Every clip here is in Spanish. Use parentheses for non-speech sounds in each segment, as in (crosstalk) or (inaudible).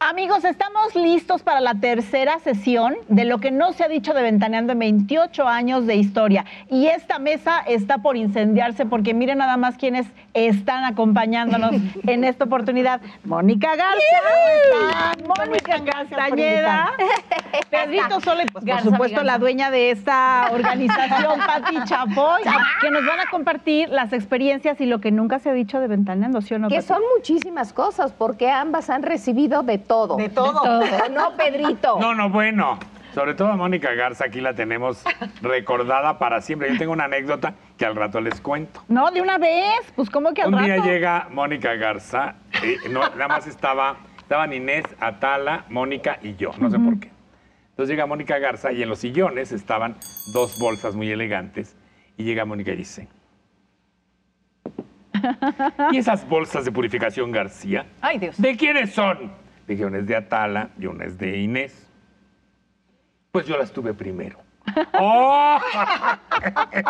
Amigos, estamos listos para la tercera sesión de lo que no se ha dicho de Ventaneando en 28 años de historia. Y esta mesa está por incendiarse porque miren nada más quienes están acompañándonos (laughs) en esta oportunidad. Mónica Garza, Mónica Castañeda, (laughs) Pedrito Sole, pues por supuesto la dueña de esta (laughs) organización, Pati Chapoy, que nos van a compartir las experiencias y lo que nunca se ha dicho de Ventaneando, ¿sí o no? Que Pati? son muchísimas cosas, porque ambas han recibido de todo. De todo. ¿O no, Pedrito? No, no, bueno. Sobre todo a Mónica Garza, aquí la tenemos recordada para siempre. Yo tengo una anécdota que al rato les cuento. No, de una vez, pues ¿cómo que al Un día rato? llega Mónica Garza, y no, nada más estaba, estaban Inés, Atala, Mónica y yo, no sé por qué. Entonces llega Mónica Garza y en los sillones estaban dos bolsas muy elegantes y llega Mónica y dice, (laughs) ¿y esas bolsas de purificación García? Ay, Dios. ¿De quiénes son? Dije, una es de Atala y una es de Inés. Pues yo las tuve primero. (laughs) ¡Oh! ¿En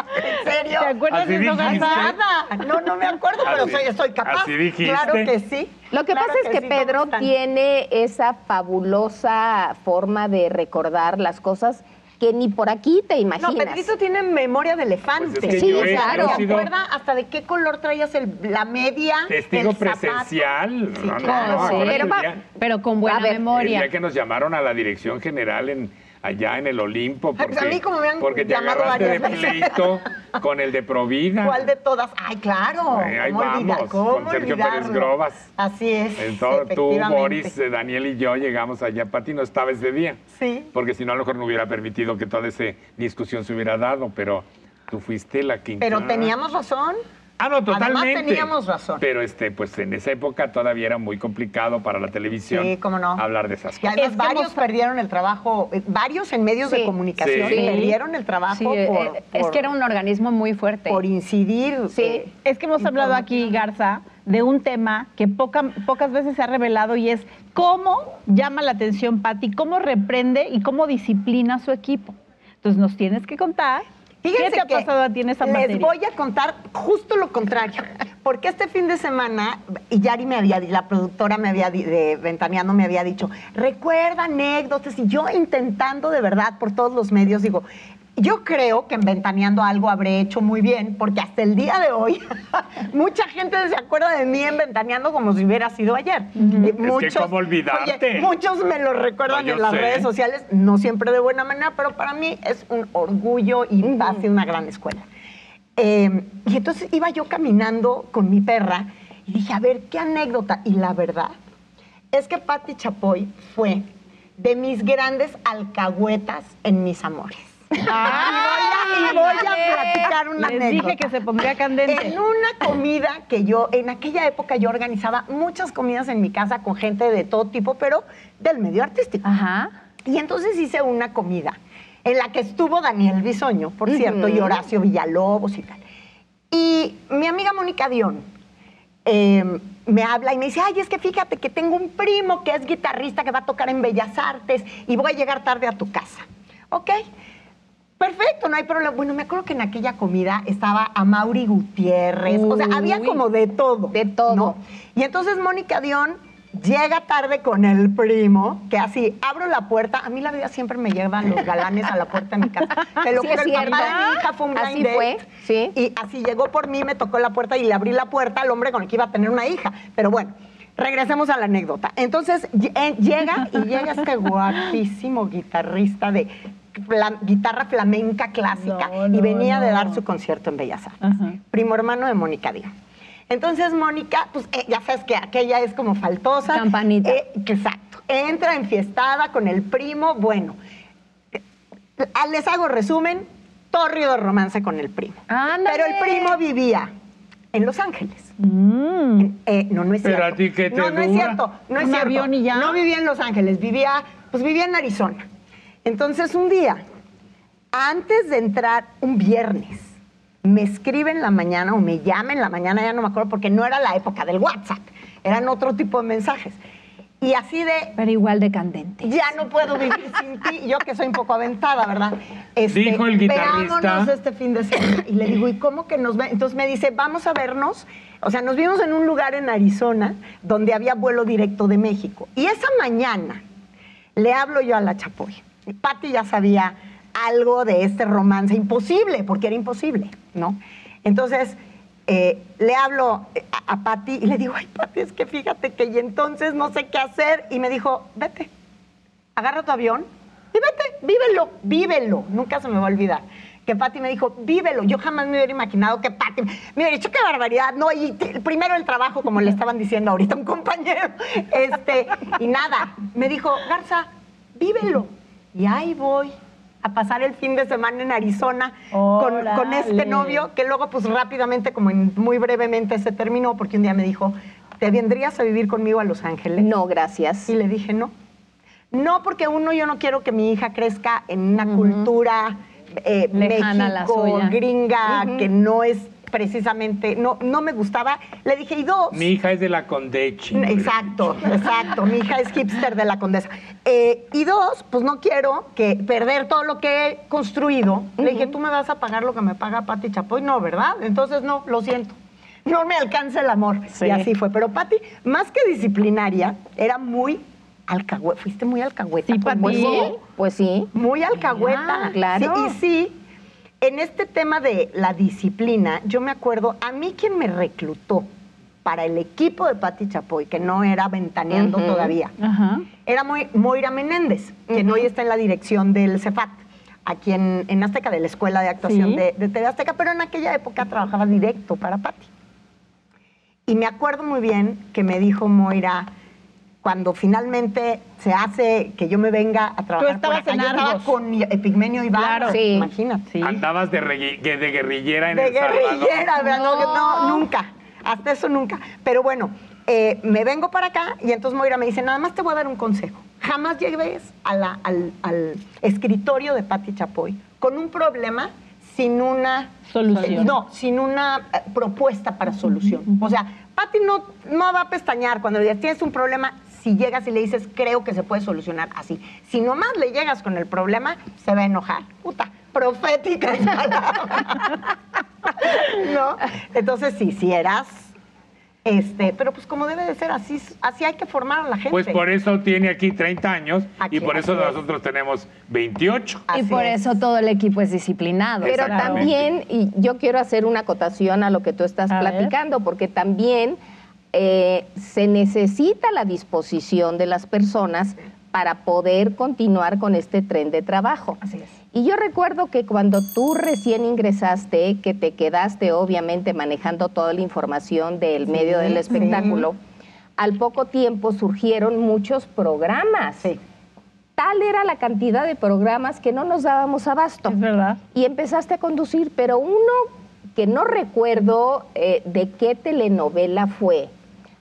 serio? ¿Te acuerdas ¿Así de eso, dijiste? No, no me acuerdo, pero Así- soy, estoy capaz. así dijiste. Claro que sí. Lo que Claro pasa es que, sí, Pedro tiene esa fabulosa forma de recordar las cosas que ni por aquí te imaginas. No, Pedrito tiene memoria de elefante. Pues es que Sí, yo he- claro. he ¿Se sido acuerda hasta de qué color traías el- la media? testigo el presencial. Sí, No, no, claro, no, sí. Pero día- con buena A ver, El memoria. día que nos llamaron a la dirección general en allá en el Olimpo porque, pues a mí como me han porque te agarraste de pleito con el de Provida. ¿Cuál de todas? Ay, claro. Eh, ahí ¿Cómo olvidar- vamos, con Sergio Pérez? Grobas. Así es. Entonces, tú. Boris, eh, Daniel y yo llegamos allá. Pati no estaba ese día. Sí. Porque si no, a lo mejor no hubiera permitido que toda esa discusión se hubiera dado, pero tú fuiste la que... Pero teníamos razón. Ah, no, Además, totalmente. teníamos razón. Pero este, pues en esa época todavía era muy complicado para la televisión Sí, cómo no. hablar de esas Y cosas. además Es que varios hemos- perdieron el trabajo, eh, varios en medios de comunicación Sí. perdieron el trabajo Sí, por, eh, es que era un organismo muy fuerte. por incidir. Sí. eh, Es que hemos hablado aquí, Garza, de un tema que poca- pocas veces se ha revelado y es cómo llama la atención Patti, cómo reprende y cómo disciplina a su equipo. Entonces nos tienes que contar Fíjense qué te ha que pasado a ti en les materia. voy a contar justo lo contrario, porque este fin de semana, y Yari me había, la productora me había, de Ventaneando me había dicho, recuerda anécdotas, y yo intentando de verdad por todos los medios, digo, yo creo que en Ventaneando algo habré hecho muy bien, porque hasta el día de hoy (laughs) mucha gente se acuerda de mí en Ventaneando como si hubiera sido ayer. Y que cómo olvidarte. oye, muchos me lo recuerdan No, en las sé. redes sociales, no siempre de buena manera, pero para mí es un orgullo y ha sido una gran escuela. Eh, y entonces iba yo caminando con mi perra y dije, a ver, qué anécdota. Y la verdad es que Patti Chapoy fue de mis grandes alcahuetas en mis amores. Y voy a, y voy a platicar una Les anécdota. dije que se pondría candente. En una comida que yo, en aquella época yo organizaba muchas comidas en mi casa con gente de todo tipo, pero del medio artístico. Ajá. Y entonces hice una comida en la que estuvo Daniel Bisoño, por cierto, y Horacio Villalobos y tal. Y mi amiga Mónica Dion eh, me habla y me dice, ay, es que fíjate que tengo un primo que es guitarrista que va a tocar en Bellas Artes y voy a llegar tarde a tu casa. Ok, perfecto, no hay problema. Bueno, me acuerdo que en aquella comida estaba a Mauri Gutiérrez, o sea, había como de todo. De todo. ¿no? Y entonces Mónica Dion llega tarde con el primo, que así, abro la puerta, a mí la vida siempre me llevan los galanes a la puerta de mi casa. (laughs) Te lo Sí, juro, el papá de mi hija fue un blind Así date, fue, sí. Y así llegó por mí, me tocó la puerta y le abrí la puerta al hombre con el que iba a tener una hija. Pero bueno, regresemos a la anécdota. Entonces eh, llega y llega este guapísimo guitarrista de fla- guitarra flamenca clásica No, y no, venía de dar su concierto en Bellas Artes. Primo hermano de Mónica Díaz. Entonces Mónica, pues eh, ya sabes que aquella es como faltosa. Campanita. Eh, exacto. Entra enfiestada con el primo, bueno. Ah, Les hago resumen, torrido de romance con el primo. Ándale. Pero el primo vivía en Los Ángeles. Mm. Eh, no, no es Pero cierto. a ti, ¿qué te no, no es cierto. No es Un cierto. avión y ya. No vivía en Los Ángeles, vivía, pues vivía en Arizona. Entonces un día, antes de entrar, un viernes, me escribe en la mañana o me llama en la mañana, ya no me acuerdo, porque no era la época del WhatsApp, eran otro tipo de mensajes. Y así de, Pero igual de candente. ya no puedo vivir sin ti. Yo que soy un poco aventada, ¿verdad? Este, Dijo el guitarrista. Veámonos este fin de semana. Y le digo, ¿y cómo que nos ve? Entonces me dice, vamos a vernos. O sea, nos vimos en un lugar en Arizona donde había vuelo directo de México. Y esa mañana le hablo yo a la Chapoy. Patti ya sabía algo de este romance imposible, porque era imposible, ¿no? Entonces, eh, le hablo a, a Patti y le digo, ay, Patti, es que fíjate que y entonces no sé qué hacer. Y me dijo, vete, agarra tu avión y vete, vívelo, vívelo. Nunca se me va a olvidar. Que Patti me dijo, vívelo. Yo jamás me hubiera imaginado que Patti me hubiera dicho, qué barbaridad. No, y primero el trabajo, como le estaban diciendo ahorita un compañero. (laughs) Este, y nada, me dijo, Garza, vívelo. Y ahí voy a pasar el fin de semana en Arizona con, con este novio, que luego pues rápidamente, como en- muy brevemente se terminó, porque un día me dijo, ¿te vendrías a vivir conmigo a Los Ángeles? No, gracias. Y le dije, no. No, porque uno, yo no quiero que mi hija crezca en una cultura eh, México, gringa, que no es precisamente, no, no me gustaba. Le dije, y dos. Mi hija es de la Condechi. Exacto, exacto. Mi hija es hipster de la condesa. Eh, y dos, pues no quiero que perder todo lo que he construido. Le dije, tú me vas a pagar lo que me paga Pati Chapoy. No, ¿verdad? Entonces no, lo siento. No me alcanza el amor. Sí. Y así fue. Pero Pati, más que disciplinaria, era muy alcahueta. Fuiste muy alcahueta. Sí, Pati. Sí, pues sí. Muy alcahueta. Ah, claro. Sí, y sí, en este tema de la disciplina, yo me acuerdo, a mí quien me reclutó para el equipo de Pati Chapoy, que no era ventaneando todavía, era muy, Moira Menéndez, quien hoy está en la dirección del CEFAT, aquí en, en Azteca, de la Escuela de Actuación Sí. de, de TV Azteca, pero en aquella época trabajaba directo para Pati. Y me acuerdo muy bien que me dijo Moira, cuando finalmente se hace que yo me venga a trabajar estabas por acá, en yo estaba con Epigmenio Ibarra, Claro. Sí. imagínate. Sí. Andabas de, guerrillera en De El Salvador. guerrillera, ¿verdad? No, no, nunca. Hasta eso nunca. Pero bueno, eh, me vengo para acá y entonces Moira me dice, nada más te voy a dar un consejo. Jamás llegues a la- al, al escritorio de Patti Chapoy con un problema sin una Solución. No, sin una eh, propuesta para solución. O sea, Patti no, no va a pestañear cuando le digas, tienes un problema, si llegas y le dices, creo que se puede solucionar así. Si nomás le llegas con el problema, se va a enojar. Puta, profética es (laughs) palabra. ¿No? Entonces, sí, si eras, este, pero pues como debe de ser, así, así hay que formar a la gente. Pues por eso tiene aquí 30 años Aquí, y por eso es. nosotros tenemos 28. Y por es. eso todo el equipo es disciplinado. Pero también, y yo quiero hacer una acotación a lo que tú estás A ver. platicando, porque también eh, se necesita la disposición de las personas para poder continuar con este tren de trabajo. Así es. Y yo recuerdo que cuando tú recién ingresaste, que te quedaste obviamente manejando toda la información del medio del espectáculo, al poco tiempo surgieron muchos programas. Sí. Tal era la cantidad de programas que no nos dábamos abasto Es verdad. y empezaste a conducir, pero uno que no recuerdo eh, de qué telenovela fue.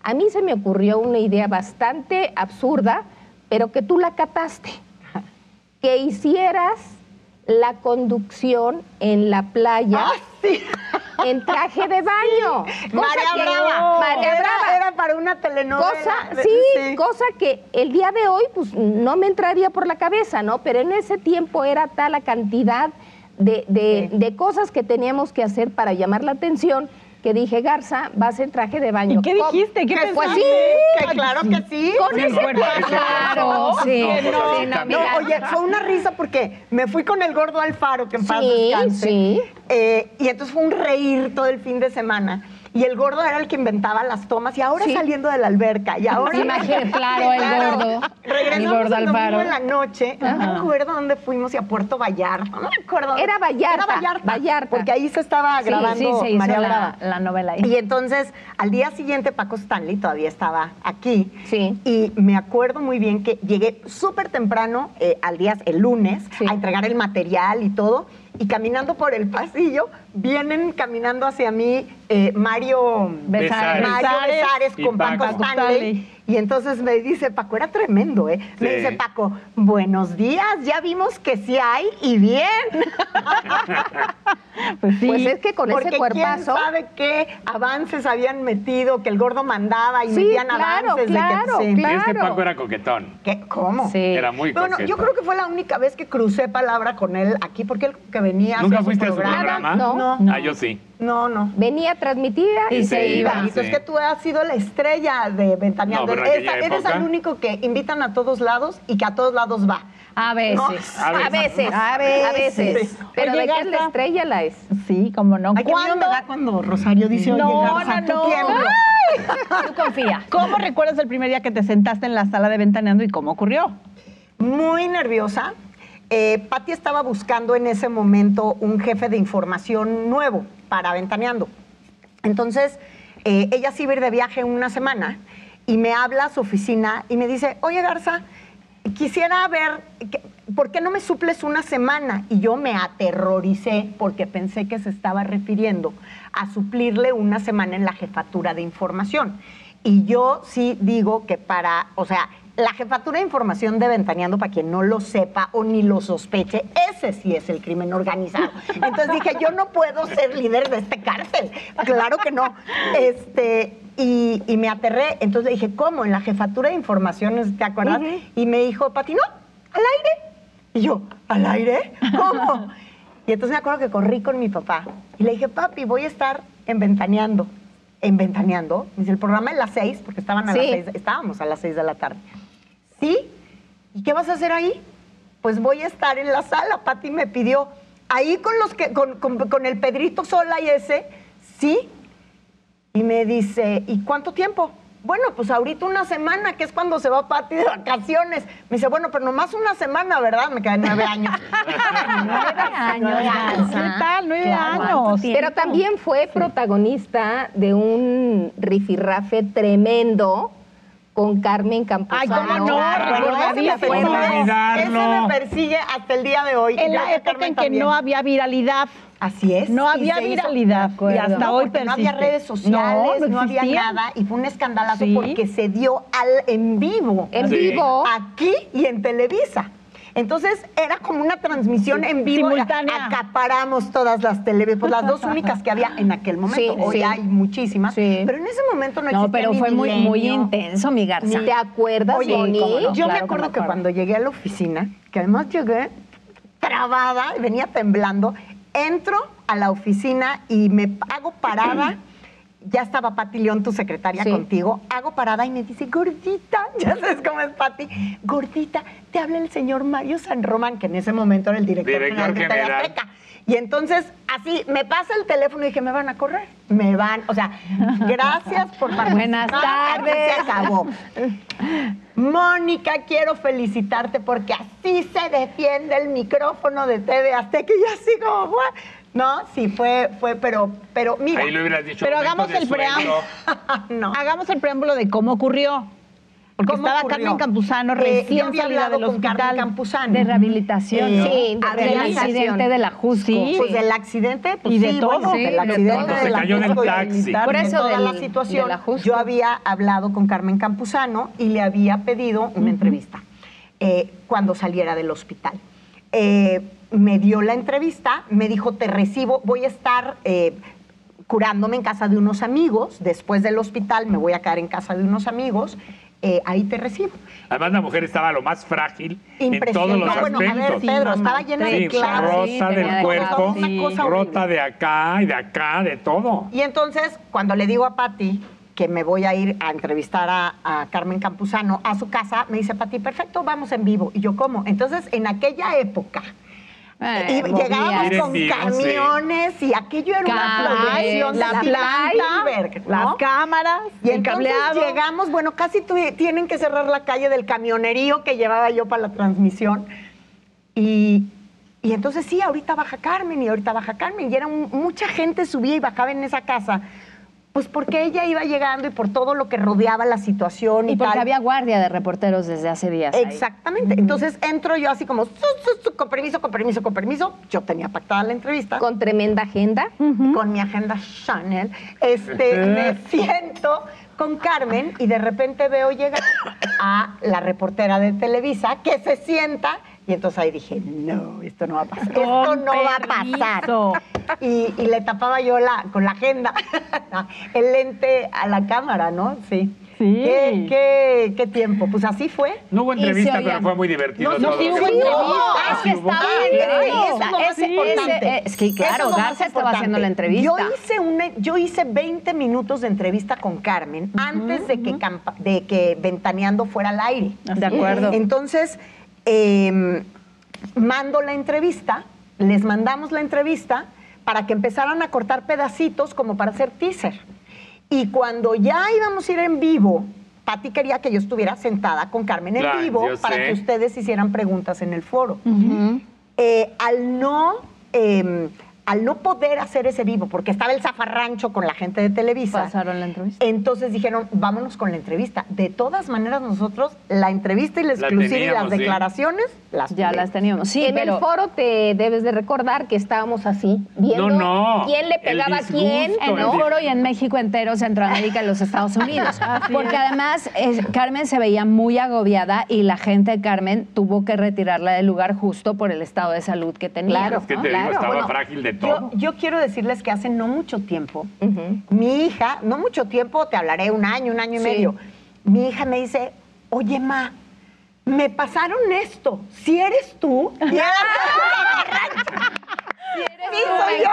A mí se me ocurrió una idea bastante absurda, pero que tú la cataste. (laughs) Que hicieras la conducción en la playa Ah, sí. en traje de baño. (laughs) Cosa María que- Brava. María Era- Brava. Era para una telenovela. Cosa, sí, cosa que el día de hoy pues no me entraría por la cabeza, ¿no? Pero en ese tiempo era tal la cantidad de, de- de cosas que teníamos que hacer para llamar la atención que dije, Garza, vas en traje de baño. ¿Y qué dijiste? ¿Qué Que Pues sí, sí, que claro que sí. con Sí, ese eso- Claro, sí. No, sí, no, No, oye, fue una risa porque me fui con el gordo Alfaro, que en paz Sí, descanse. sí. Eh, y entonces fue un reír todo el fin de semana. Y el gordo era el que inventaba las tomas y ahora Sí. saliendo de la alberca. Y ahora. Imagínate, (laughs) claro, el gordo. Regresamos El gordo el domingo en la noche. No me acuerdo dónde fuimos y a Puerto Vallarta. No me acuerdo. Era Vallarta, Era Vallarta. Vallarta. Porque ahí se estaba Sí, grabando sí, se hizo María la, la novela ahí. Y entonces, al día siguiente, Paco Stanley todavía estaba aquí. Sí. Y me acuerdo muy bien que llegué súper temprano, eh, al día, el lunes, Sí. a entregar el material y todo. Y caminando por el pasillo, vienen caminando hacia mí eh, Mario Besares. Mario Besares Besares y con Paco, Paco Stanley. Stanley. Y entonces me dice, Paco, era tremendo, ¿eh? Me dice, Paco, buenos días, ya vimos que sí hay y bien. (laughs) Pues sí. Pues es que con Porque ese quién cuerpazo. sabe qué avances habían metido, que el gordo mandaba y Sí, metían claro, avances. claro, de que, sí. claro. Es que Paco era coquetón. ¿Qué? ¿Cómo? Sí. Era muy Bueno, coqueto. yo creo que fue la única vez que crucé palabra con él aquí, porque él que venía. ¿Nunca fuiste a su programa? No. No, Ah, yo sí. No, no. Venía transmitida y, Y se se iba. iba. Entonces Sí. que tú has sido la estrella de Ventaneando. No, Eres- el único que invitan a todos lados y que a todos lados va. A veces. No. A A veces, A veces. a veces. Sí. Pero Oye, de que es la estrella la es. Sí, como no. Ay, miedo me ¿Cuándo? da cuando Rosario dice, oye, No, Garza, no, tú no. tiembla". Tú confía. ¿Cómo recuerdas el primer día que te sentaste en la sala de ventaneando y cómo ocurrió? muy nerviosa. Eh, Patti estaba buscando en ese momento un jefe de información nuevo para Ventaneando. Entonces, eh, ella se iba de viaje una semana y me habla a su oficina y me dice, oye Garza, quisiera ver, ¿por qué no me suples una semana? Y yo me aterroricé porque pensé que se estaba refiriendo a suplirle una semana en la jefatura de información. Y yo sí digo que para, o sea, la jefatura de información de Ventaneando, para quien no lo sepa o ni lo sospeche, ese sí es el crimen organizado. Entonces dije, yo no puedo ser líder de este cártel. Claro que no. Este, y, y me aterré. Entonces dije, ¿cómo? En la jefatura de información, ¿te acuerdas? Y me dijo, Pati, no, al aire. Y yo, ¿al aire? ¿Cómo? Y entonces me acuerdo que corrí con mi papá y le dije, papi, voy a estar en Ventaneando. En Ventaneando. Me dice, el programa es las seis, porque estaban a Sí. las seis, estábamos a las seis de la tarde. ¿Sí? ¿Y qué vas a hacer ahí? Pues voy a estar en la sala. Pati me pidió, ahí con los que, con, con- con el Pedrito Sola y ese, sí. Y me dice, ¿y cuánto tiempo? Bueno, pues ahorita una semana, que es cuando se va Pati de vacaciones. Me dice, bueno, pero nomás una semana, ¿verdad? Me quedan nueve años. (laughs) Nueve años. ¿Qué tal? Nueve Claro. años. Pero también fue protagonista de un rifirrafe tremendo con Carmen Campuzano. Ay, cómo no, Bueno, recordadísimo. ese me ¿Cómo persigue- hasta el día de hoy. En la época Carmen en que también. no había viralidad. Así es. No había hizo- viralidad. acuerdo. Y hasta No, hoy porque no había persiste. redes sociales, no, no había existían. nada y fue un escandalazo Sí. porque se dio al en vivo. En Sí. vivo. Aquí y en Televisa. Entonces era como una transmisión en vivo. Simultánea. Acaparamos todas las televisiones, pues las dos únicas que había en aquel momento. Sí, Hoy sí. hay muchísimas. Sí. Pero en ese momento no No, existía pero ni fue muy, muy intenso, mi Garza. ¿Te acuerdas, Oye, no. yo claro me que acuerdo me que acuerdo. cuando llegué a la oficina, que además llegué trabada, venía temblando, entro a la oficina y me hago parada. (clears throat) Ya estaba Pati León, tu secretaria, Sí. contigo. Hago parada y me dice, gordita, (laughs) ya sabes cómo es Pati, gordita, te habla el señor Mario San Román, que en ese momento era el director, Director general de general. Azteca. Y entonces, así, me pasa el teléfono y dije, me van a correr. Me van, o sea, (laughs) gracias por participar. Buenas tardes. Se acabó. (laughs) Mónica, quiero felicitarte porque así se defiende el micrófono de TV Azteca y así como fue. No, sí, fue, fue, pero, pero mira. Ahí lo hubieras dicho. Pero hagamos de el preámbulo. (laughs) no. Hagamos el preámbulo de cómo ocurrió. Porque ¿Cómo estaba ocurrió? Carmen Campuzano Eh, recién yo había salida hablado del con Carmen hospital. Campuzano. De rehabilitación, Eh, ¿no? Sí, de Del accidente de la Jusco. Sí. Pues del accidente, pues Y de sí, todo. bueno, Sí, del de accidente de Se la Jusco Por de eso toda del- la situación. de la. Yo había hablado con Carmen Campuzano y le había pedido una entrevista eh, cuando saliera del hospital. Eh, me dio la entrevista, me dijo, te recibo, voy a estar... eh, curándome en casa de unos amigos. Después del hospital me voy a quedar en casa de unos amigos. eh, ahí te recibo. Además, la mujer estaba lo más frágil en Impresionante. todos los No, bueno, a ver, aspectos. Pedro, estaba llena de Sí, clavos. rota Sí, del de cuerpo, sí. Rota de acá y de acá, de todo. Y entonces, cuando le digo a Patti que me voy a ir a entrevistar a, a Carmen Campuzano a su casa, me dice, Patti, perfecto, vamos en vivo. Y yo, ¿cómo? Entonces, en aquella época, Eh, y llegábamos con camiones y aquello era una producción de La la planta, las cámaras, Y el entonces cableado. llegamos, bueno, casi tuvi- tienen que cerrar la calle del camionerío que llevaba yo para la transmisión. Y, y entonces sí, ahorita baja Carmen y ahorita baja Carmen. Y era un- mucha gente subía y bajaba en esa casa. Pues porque ella iba llegando y por todo lo que rodeaba la situación y, Y porque tal. había guardia de reporteros desde hace días. ahí. Exactamente. Entonces entro yo así como, "Su, su, su, con permiso, con permiso, con permiso. Yo tenía pactada la entrevista Con tremenda agenda. con mi agenda Chanel, este, me siento con Carmen y de repente veo llegar a la reportera de Televisa que se sienta y entonces ahí dije, no, esto no va a pasar, esto no va a pasar. Y, y le tapaba yo la, con la agenda (laughs) el lente a la cámara, ¿no? Sí. Sí. ¿Qué, qué, qué tiempo? Pues así fue. No hubo entrevista, pero fue muy divertido. No, no, todo. sí hubo entrevista. hubo. Es que estaba Ah, es que claro, Garza estaba haciendo la entrevista. Yo hice, una, yo hice 20 minutos de entrevista con Carmen antes de, que campa- de que Ventaneando fuera al aire. De acuerdo. Entonces, eh, mando la entrevista, les mandamos la entrevista para que empezaran a cortar pedacitos como para hacer teaser. Y cuando ya íbamos a ir en vivo, Patti quería que yo estuviera sentada con Carmen en vivo para sé. que ustedes hicieran preguntas en el foro. Eh, al no eh, al no poder hacer ese vivo, porque estaba el zafarrancho con la gente de Televisa. Pasaron la entrevista. Entonces dijeron, vámonos con la entrevista. De todas maneras, nosotros la entrevista y la La exclusiva y las sí. declaraciones las Ya las teníamos. Sí, en pero el foro te debes de recordar que estábamos así, viendo No, no, quién le pegaba a quién, en el foro y en México entero, Centroamérica y los Estados Unidos. (laughs) Porque además es- Carmen se veía muy agobiada y la gente de Carmen tuvo que retirarla del lugar justo por el estado de salud que tenía. Claro, Es que te digo, Claro, estaba bueno, frágil de todo. yo quiero decirles que hace no mucho tiempo, mi hija, no mucho tiempo, te hablaré un año, un año y Sí. medio, mi hija me dice, oye, ma, me pasaron esto, si eres tú, y era (laughs) Sí, soy yo.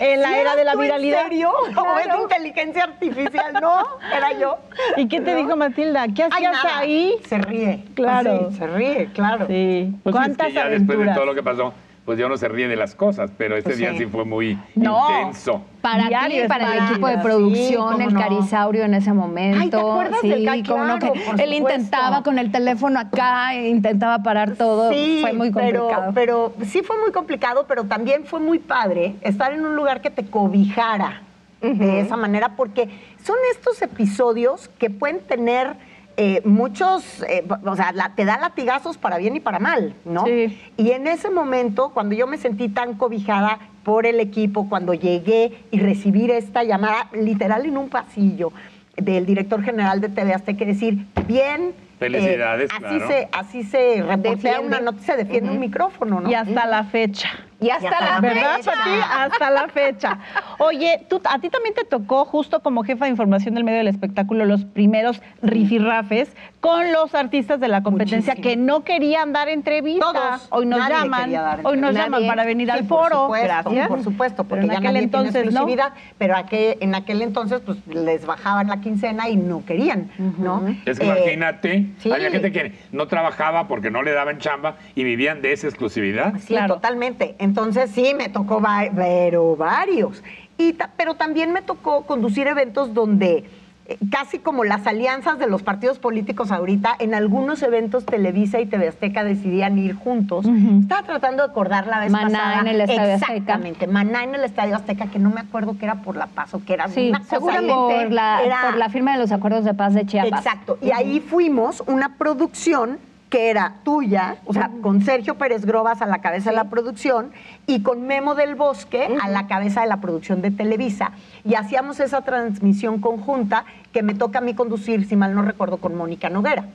(laughs) En la ¿Sí era de la viralidad. ¿En serio? (laughs) ¿O es inteligencia artificial? No, era yo. ¿Y qué te dijo Matilda? ¿Qué hacías ahí? Se ríe. Claro. Sí, se ríe, claro. Sí. Pues es ¿Cuántas que ya después de todo lo que pasó, pues ya uno se ríe de las cosas, pero este Pues día sí. sí fue muy No. intenso. Para ti, para el equipo de producción, el no. Carisaurio en ese momento. Ay, ¿te acuerdas sí, del Ca- claro, que por él supuesto. intentaba con el teléfono acá, e intentaba parar todo. Sí, fue muy complicado. Pero, pero sí fue muy complicado, pero también fue muy padre estar en un lugar que te cobijara de esa manera, porque son estos episodios que pueden tener eh, muchos, eh, o sea, la- te da latigazos para bien y para mal, ¿no? Sí. Y en ese momento, cuando yo me sentí tan cobijada por el equipo, cuando llegué y recibir esta llamada, literal en un pasillo del director general de TV Azteca, decir, bien. Felicidades, así claro. se Así se reportea una nota, se defiende un micrófono, ¿no? Y hasta la fecha. Y hasta la ¿Verdad, fecha. Pati? Hasta la fecha. Oye, tú, a ti también te tocó, justo como jefa de información del medio del espectáculo, los primeros rifirrafes con los artistas de la competencia Muchísimo. que no querían dar entrevistas. Todos. Hoy nos Nadie llaman, dar hoy nos llaman para venir Sí, al por foro. supuesto, Gracias. por supuesto, porque Pero en ya aquel nadie entonces tiene no. exclusividad, pero aquel- en aquel entonces pues les bajaban la quincena y no querían, ¿no? Es que Eh, imagínate, sí. había gente que no trabajaba porque no le daban chamba y vivían de esa exclusividad. Sí, Claro. totalmente. Entonces sí, me tocó, pero varios. Y ta- pero también me tocó conducir eventos donde eh, casi como las alianzas de los partidos políticos ahorita, en algunos eventos Televisa y TV Azteca decidían ir juntos. Estaba tratando de acordar la vez Maná pasada. en el Estadio Azteca. Exactamente, Maná en el Estadio Azteca, que no me acuerdo que era por La Paz o que era Sí, una seguramente ahí. por la, Era- por la firma de los acuerdos de paz de Chiapas. Exacto. Y ahí fuimos una producción que era tuya, o sea, con Sergio Pérez Grobas a la cabeza de la producción y con Memo del Bosque a la cabeza de la producción de Televisa. Y hacíamos esa transmisión conjunta que me toca a mí conducir, si mal no recuerdo, con Mónica Noguera.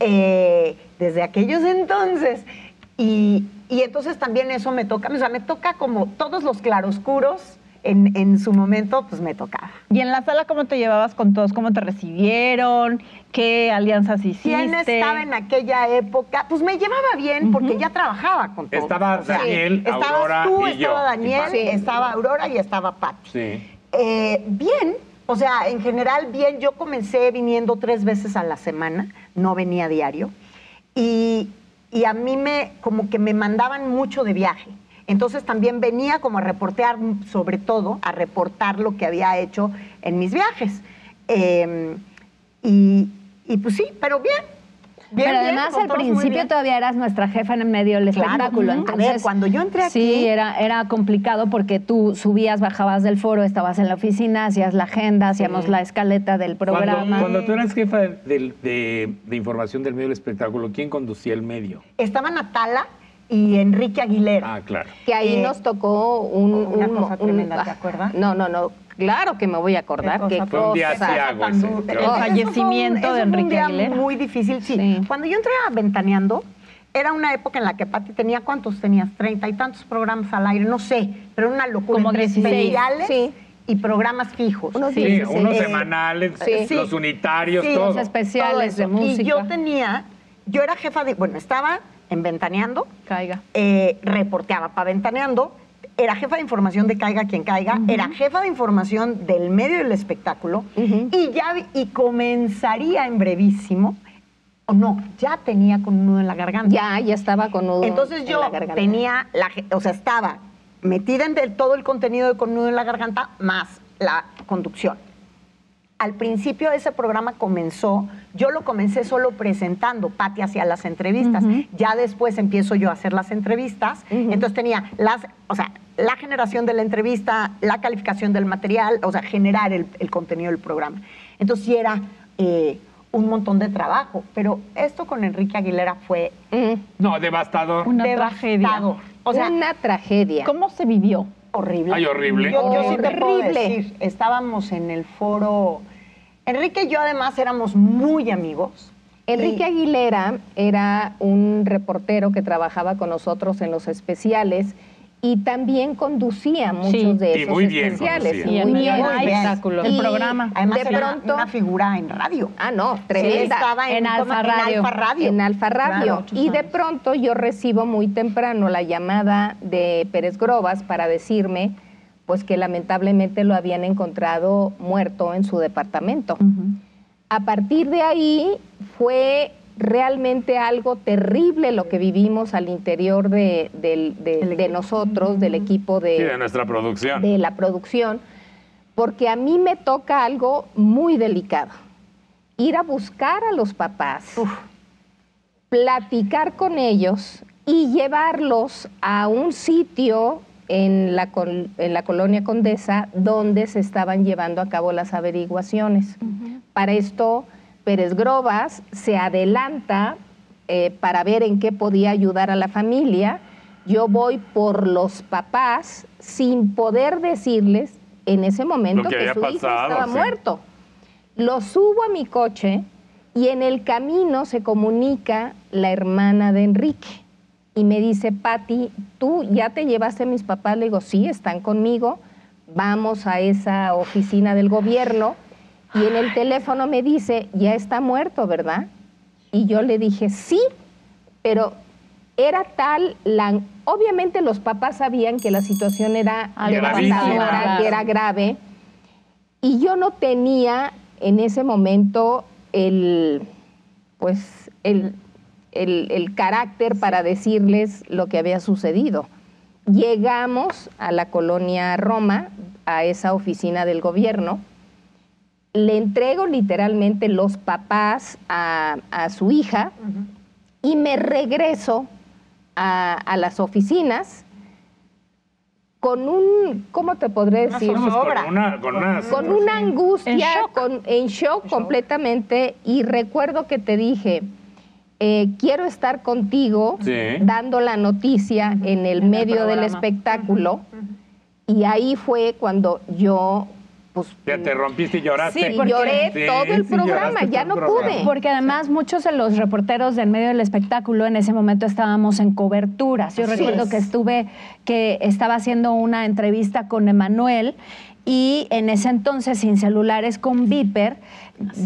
Eh, desde aquellos entonces. Y, y entonces también eso me toca, o sea, me toca como todos los claroscuros en, en su momento, pues me tocaba. ¿Y en la sala cómo te llevabas con todos? ¿Cómo te recibieron? ¿Qué alianzas hiciste? ¿Quién estaba en aquella época? Pues me llevaba bien porque ya trabajaba con todos. Estaba Daniel, estabas Aurora tú, y yo, estaba y Daniel, estaba Aurora y estaba Patti. Sí. Eh, bien, o sea, en general bien. Yo comencé viniendo tres veces a la semana, no venía diario. Y, y a mí me, como que me mandaban mucho de viaje. Entonces también venía como a reportear, sobre todo, a reportar lo que había hecho en mis viajes. Eh, y, y pues sí, pero bien. Bien, Pero además al principio todavía eras nuestra jefa en el medio del Claro. espectáculo. A Entonces, ver, cuando yo entré aquí- Sí, era, era complicado porque tú subías, bajabas del foro, estabas en la oficina, hacías la agenda, hacíamos la escaleta del programa. Cuando, cuando tú eras jefa de, de- de- de información del medio del espectáculo, ¿quién conducía el medio? Estaba Natala y Enrique Aguilera. Ah, claro. Que ahí Eh, nos tocó un... una un- cosa un- tremenda, ¿te ah, acuerdas? No, no, no. Claro que me voy a acordar. Qué Qué cosa Fue un día cosa. duro. creo. El un- fallecimiento de un Enrique día Aguilera. Muy difícil, sí. Sí. Cuando yo entré a Ventaneando, era una época en la que Pati tenía, ¿cuántos tenías? Treinta y tantos programas al aire, no sé, pero era una locura. Como entre 16, especiales sí. y programas fijos. Unos Sí, 16. unos Eh, semanales, sí. los unitarios, Sí, todo. los especiales de todo eso. música. Y yo tenía, yo era jefa de, bueno, estaba en Ventaneando, Caiga. eh, reporteaba para Ventaneando, era jefa de información de Caiga quien caiga, era jefa de información del medio del espectáculo y ya y comenzaría en brevísimo, o no, ya tenía con un nudo en la garganta. Ya, ya estaba con nudo Entonces en yo la garganta. tenía, la, o sea, estaba metida en todo el contenido de con nudo en la garganta más la conducción. Al principio ese programa comenzó, yo lo comencé solo presentando, Pati hacía las entrevistas, ya después empiezo yo a hacer las entrevistas, entonces tenía las, o sea, la generación de la entrevista, la calificación del material, o sea, generar el, el contenido del programa. Entonces sí era eh, un montón de trabajo, pero esto con Enrique Aguilera fue Mm, No, devastador. Una devastador. tragedia. O sea, una tragedia. ¿Cómo se vivió? Horrible. Ay, horrible. Yo, yo sí te puedo decir, estábamos en el foro. Enrique y yo además éramos muy amigos. Enrique Y- Aguilera era un reportero que trabajaba con nosotros en los especiales y también conducía muchos Sí. de Y esos muy bien especiales. conducía. Y muy en bien. Muy bien. El programa. Además de era pronto, una figura en radio. ah, no, Sí, tremenda. estaba en, En Alfa. Radio. En Alfa Radio. en Alfa Radio. Claro, muchos y de pronto yo recibo muy temprano la llamada de Pérez Grobas para decirme pues que lamentablemente lo habían encontrado muerto en su departamento. A partir de ahí fue realmente algo terrible lo que vivimos al interior de, de- nosotros, del equipo Sí, de nuestra producción. de la producción, porque a mí me toca algo muy delicado. Ir a buscar a los papás, platicar con ellos y llevarlos a un sitio en la, col- en la colonia Condesa donde se estaban llevando a cabo las averiguaciones. Para esto, Pérez Grobas se adelanta eh, para ver en qué podía ayudar a la familia. Yo voy por los papás sin poder decirles en ese momento que su hijo pasado, estaba sí. muerto. Lo subo a mi coche y en el camino se comunica la hermana de Enrique y me dice, Patti, ¿tú ya te llevaste a mis papás? Le digo, sí, están conmigo. Vamos a esa oficina del gobierno y en el teléfono me dice, ya está muerto, ¿verdad? Y yo le dije, sí, pero era tal la... Obviamente los papás sabían que la situación era devastadora, que era grave, y yo no tenía en ese momento el, pues, el, el- el carácter para decirles lo que había sucedido. Llegamos a la colonia Roma, a esa oficina del gobierno, le entrego literalmente los papás a, a su hija y me regreso a, a las oficinas con un, ¿cómo te podré decir? Con una, con una, con una angustia, En shock. con- en shock completamente. Y recuerdo que te dije, eh, quiero estar contigo Sí. dando la noticia en el En el medio del espectáculo. Y ahí fue cuando yo pues... Ya te rompiste y lloraste. Sí, Y porque- lloré Sí, todo el sí, programa, ya no programa. pude. Porque además muchos de los reporteros del medio del espectáculo en ese momento estábamos en coberturas. Yo Así recuerdo es. que estuve, que estaba haciendo una entrevista con Emanuel y en ese entonces sin celulares con Viper,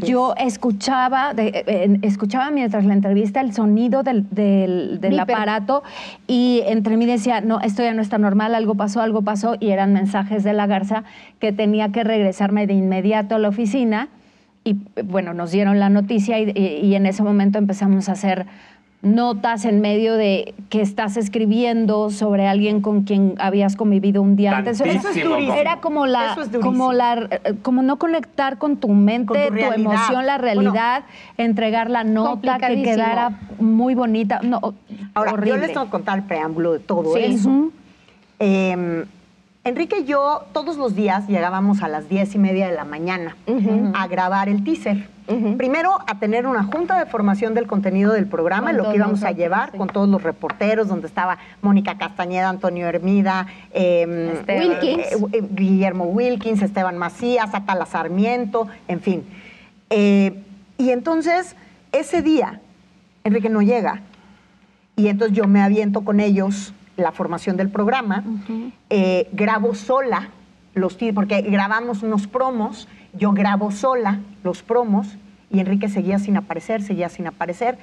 yo escuchaba, de- eh, escuchaba mientras la entrevista el sonido del, del- del Viper. aparato y entre mí decía, no, esto ya no está normal, algo pasó, algo pasó y eran mensajes de la Garza que tenía que regresarme de inmediato a la oficina y bueno, nos dieron la noticia y, y- y en ese momento empezamos a hacer notas en medio de que estás escribiendo sobre alguien con quien habías convivido un día antes. Eso es durísimo. Era como la, Eso es durísimo. como la, eh, como no conectar con tu mente, Con tu emoción, la realidad, entregar la nota que quedara muy bonita. No, Ahora, horrible. yo les tengo que contar el preámbulo de todo Sí. eso. Eh, Enrique y yo todos los días llegábamos a las diez y media de la mañana a grabar el teaser. Primero, a tener una junta de formación del contenido del programa, Con lo que íbamos a llevar sí. con todos los reporteros, donde estaba Mónica Castañeda, Antonio Hermida, eh, Esteban. Wilkins. eh, eh, Guillermo Wilkins, Esteban Macías, Atala Sarmiento, en fin. Eh, y entonces, ese día, Enrique no llega. Y entonces yo me aviento con ellos la formación del programa, eh, grabo sola los porque grabamos unos promos, yo grabo sola los promos y Enrique seguía sin aparecer, seguía sin aparecer.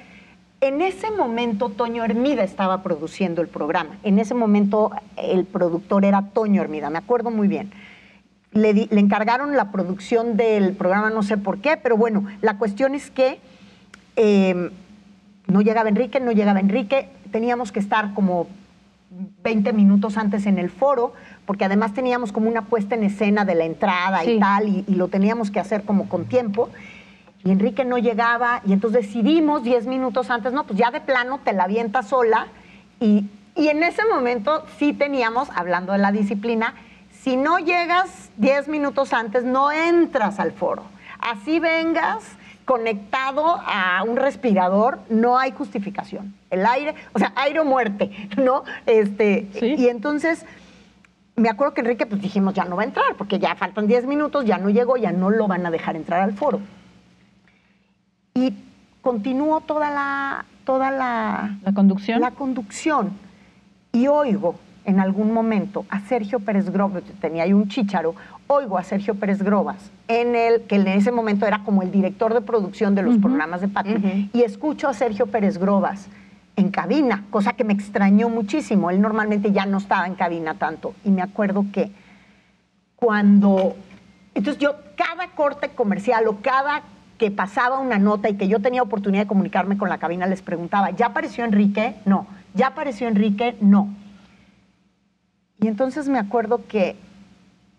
En ese momento Toño Hermida estaba produciendo el programa. En ese momento el productor era Toño Hermida, me acuerdo muy bien. Le, di- le encargaron la producción del programa, no sé por qué, pero bueno, la cuestión es que eh, no llegaba Enrique, no llegaba Enrique, teníamos que estar como 20 minutos antes en el foro, porque además teníamos como una puesta en escena de la entrada y Sí. tal, y, y lo teníamos que hacer como con tiempo. Y Enrique no llegaba, y entonces decidimos 10 minutos antes, no, pues ya de plano te la avientas sola. Y, y en ese momento sí teníamos, hablando de la disciplina, si no llegas 10 minutos antes, no entras al foro. Así vengas conectado a un respirador, no hay justificación. El aire, o sea, aire o muerte, (laughs) ¿no? Este, Sí. Y entonces, me acuerdo que Enrique, pues dijimos, ya no va a entrar, porque ya faltan 10 minutos, ya no llegó, ya no lo van a dejar entrar al foro. Y continuó toda la, toda la, La conducción. la conducción. Y oigo en algún momento a Sergio Pérez Grobas, tenía ahí un chícharo, oigo a Sergio Pérez Grobas, en el, que en ese momento era como el director de producción de los programas de Pati, y escucho a Sergio Pérez Grobas en cabina, cosa que me extrañó muchísimo. Él normalmente ya no estaba en cabina tanto. Y me acuerdo que cuando... Entonces yo, cada corte comercial o cada que pasaba una nota y que yo tenía oportunidad de comunicarme con la cabina, les preguntaba, ¿ya apareció Enrique? No. ¿Ya apareció Enrique? No. Y entonces me acuerdo que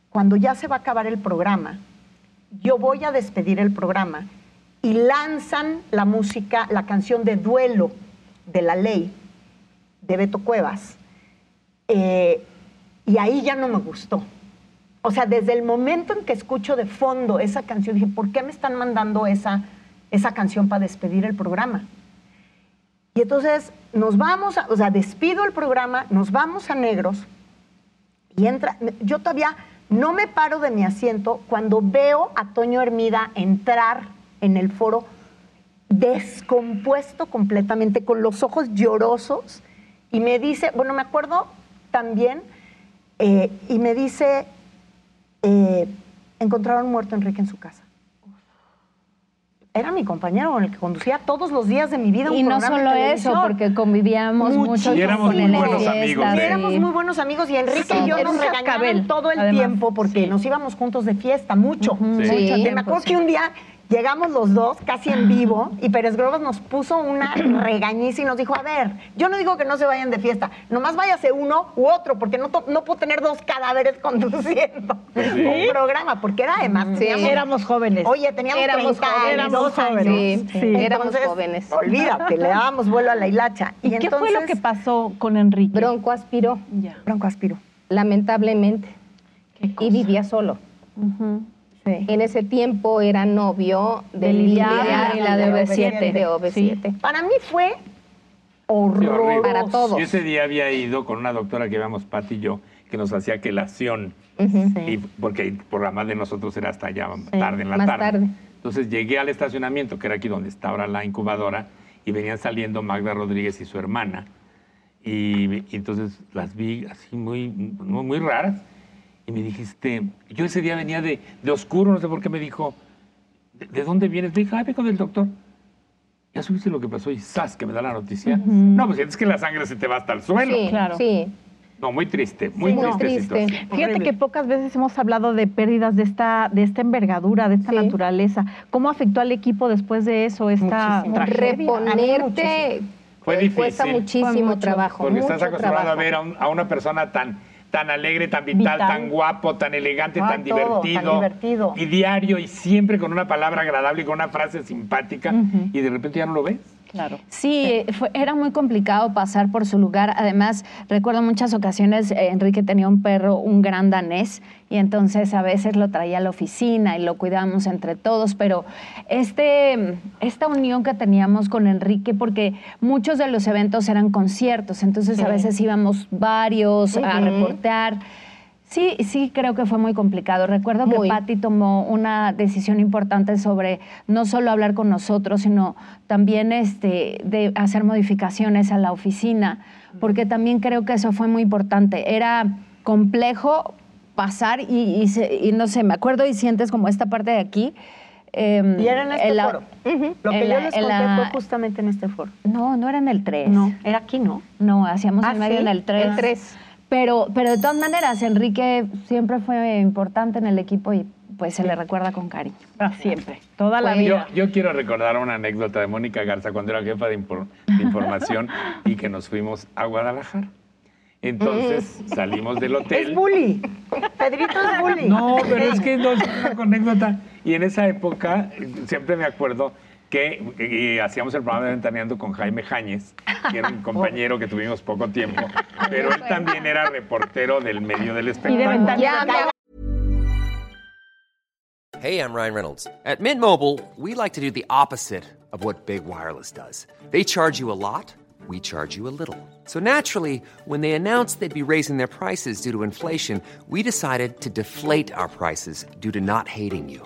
cuando ya se va a acabar el programa, yo voy a despedir el programa y lanzan la música, la canción de duelo de la ley de Beto Cuevas. Eh, y ahí ya no me gustó. O sea, desde el momento en que escucho de fondo esa canción, dije, ¿por qué me están mandando esa, esa canción para despedir el programa? Y entonces nos vamos, a- o sea, despido el programa, nos vamos a Negros y entra, yo todavía no me paro de mi asiento cuando veo a Toño Hermida entrar en el foro descompuesto completamente, con los ojos llorosos, y me dice, bueno, me acuerdo también, eh, y me dice, eh, encontraron muerto a Enrique en su casa. Era mi compañero con el que conducía todos los días de mi vida. un Y no programa de solo eso, porque convivíamos mucho. Y éramos muy en buenos amigos él. éramos muy buenos amigos y Enrique y yo nos un regañaban todo el además. tiempo porque Sí. nos íbamos juntos de fiesta, mucho. Sí. Mucho. Me acuerdo que un día llegamos los dos casi en vivo y Pérez Grobas nos puso una (clears throat) regañiza y nos dijo, a ver, yo no digo que no se vayan de fiesta, nomás váyase uno u otro, porque no, no puedo tener dos cadáveres (laughs) conduciendo un programa, porque era además... Sí. teníamos- Éramos jóvenes. Oye, teníamos Éramos 30 jóvenes. años, Éramos jóvenes. años. Sí, sí. Éramos jóvenes. Olvídate, le dábamos vuelo a la hilacha. ¿Y, qué fue lo que pasó con Enrique? Bronco aspiró, Ya. Bronco aspiró. lamentablemente, Qué cosa. y vivía solo. Sí. En ese tiempo era novio de De Lilia Lilia y la de OV7. De Sí. OV7. Para mí fue Sí, horrible. horroroso. Para todos. Yo ese día había ido con una doctora que íbamos, Pati y yo, que nos hacía quelación. y porque el programa de nosotros era hasta allá tarde en la más tarde. tarde. Entonces llegué al estacionamiento, que era aquí donde está ahora la incubadora, y venían saliendo Magda Rodríguez y su hermana. Y, y entonces las vi así muy, muy, muy raras. Y me dijiste, yo ese día venía de, de oscuro, no sé por qué me dijo, ¿de, de dónde vienes? Me dijo, ay, vengo del doctor. ¿Ya supiste lo que pasó? Y ¡zas! que me da la noticia. No, pues es que la sangre se te va hasta el suelo. Sí, Claro. sí. No, muy triste, muy Sí, no, triste. Fíjate que pocas veces hemos hablado de pérdidas de esta, de esta envergadura, de esta Sí. naturaleza. ¿Cómo afectó al equipo después de eso esta Muchísimo. tragedia? Reponerte Fue eh, cuesta difícil. muchísimo Fue mucho, trabajo. Porque estás acostumbrado trabajo. a ver a, un- a una persona tan, tan alegre, tan vital, Vital. tan guapo, tan elegante, Ah, tan, todo, tan divertido, divertido. Y diario y siempre con una palabra agradable y con una frase simpática. Y de repente ya no lo ves. Claro. Sí, fue- era muy complicado pasar por su lugar. Además, recuerdo muchas ocasiones, eh, Enrique tenía un perro, un gran danés, y entonces a veces lo traía a la oficina y lo cuidábamos entre todos, pero este, esta unión que teníamos con Enrique, porque muchos de los eventos eran conciertos, entonces a veces íbamos varios a reportear. Sí, sí, creo que fue muy complicado. Recuerdo Muy. que Patti tomó una decisión importante sobre no solo hablar con nosotros, sino también este, de hacer modificaciones a la oficina, porque también creo que eso fue muy importante. Era complejo pasar y, y se- y no sé, me acuerdo y sientes como esta parte de aquí. em, Y era en este la- foro. Lo que en yo la- les conté la- fue justamente en este foro. No, no era en el 3. No, era aquí, ¿no? No, hacíamos Ah, el medio ¿sí? en el 3. El 3. Pero, pero de todas maneras, Enrique siempre fue importante en el equipo y pues se le recuerda con cariño. Ah, siempre. Toda la vida. Yo, yo quiero recordar una anécdota de Mónica Garza cuando era jefa de, impor- de información (laughs) y que nos fuimos a Guadalajara. Entonces salimos del hotel. Es bully. Pedrito es bully. No, pero es que no es una (laughs) anécdota. Y en esa época, siempre me acuerdo que eh, hacíamos el programa de Ventaneando con Jaime Jáñez, que era un (laughs) compañero que tuvimos poco tiempo, (laughs) pero él también era reportero del medio del espectáculo. ventana. Ya me Hey, I'm Ryan Reynolds. At Mint Mobile, we like to do the opposite of what Big Wireless does. They charge you a lot, we charge you a little. So naturally, when they announced they'd be raising their prices due to inflation, we decided to deflate our prices due to not hating you.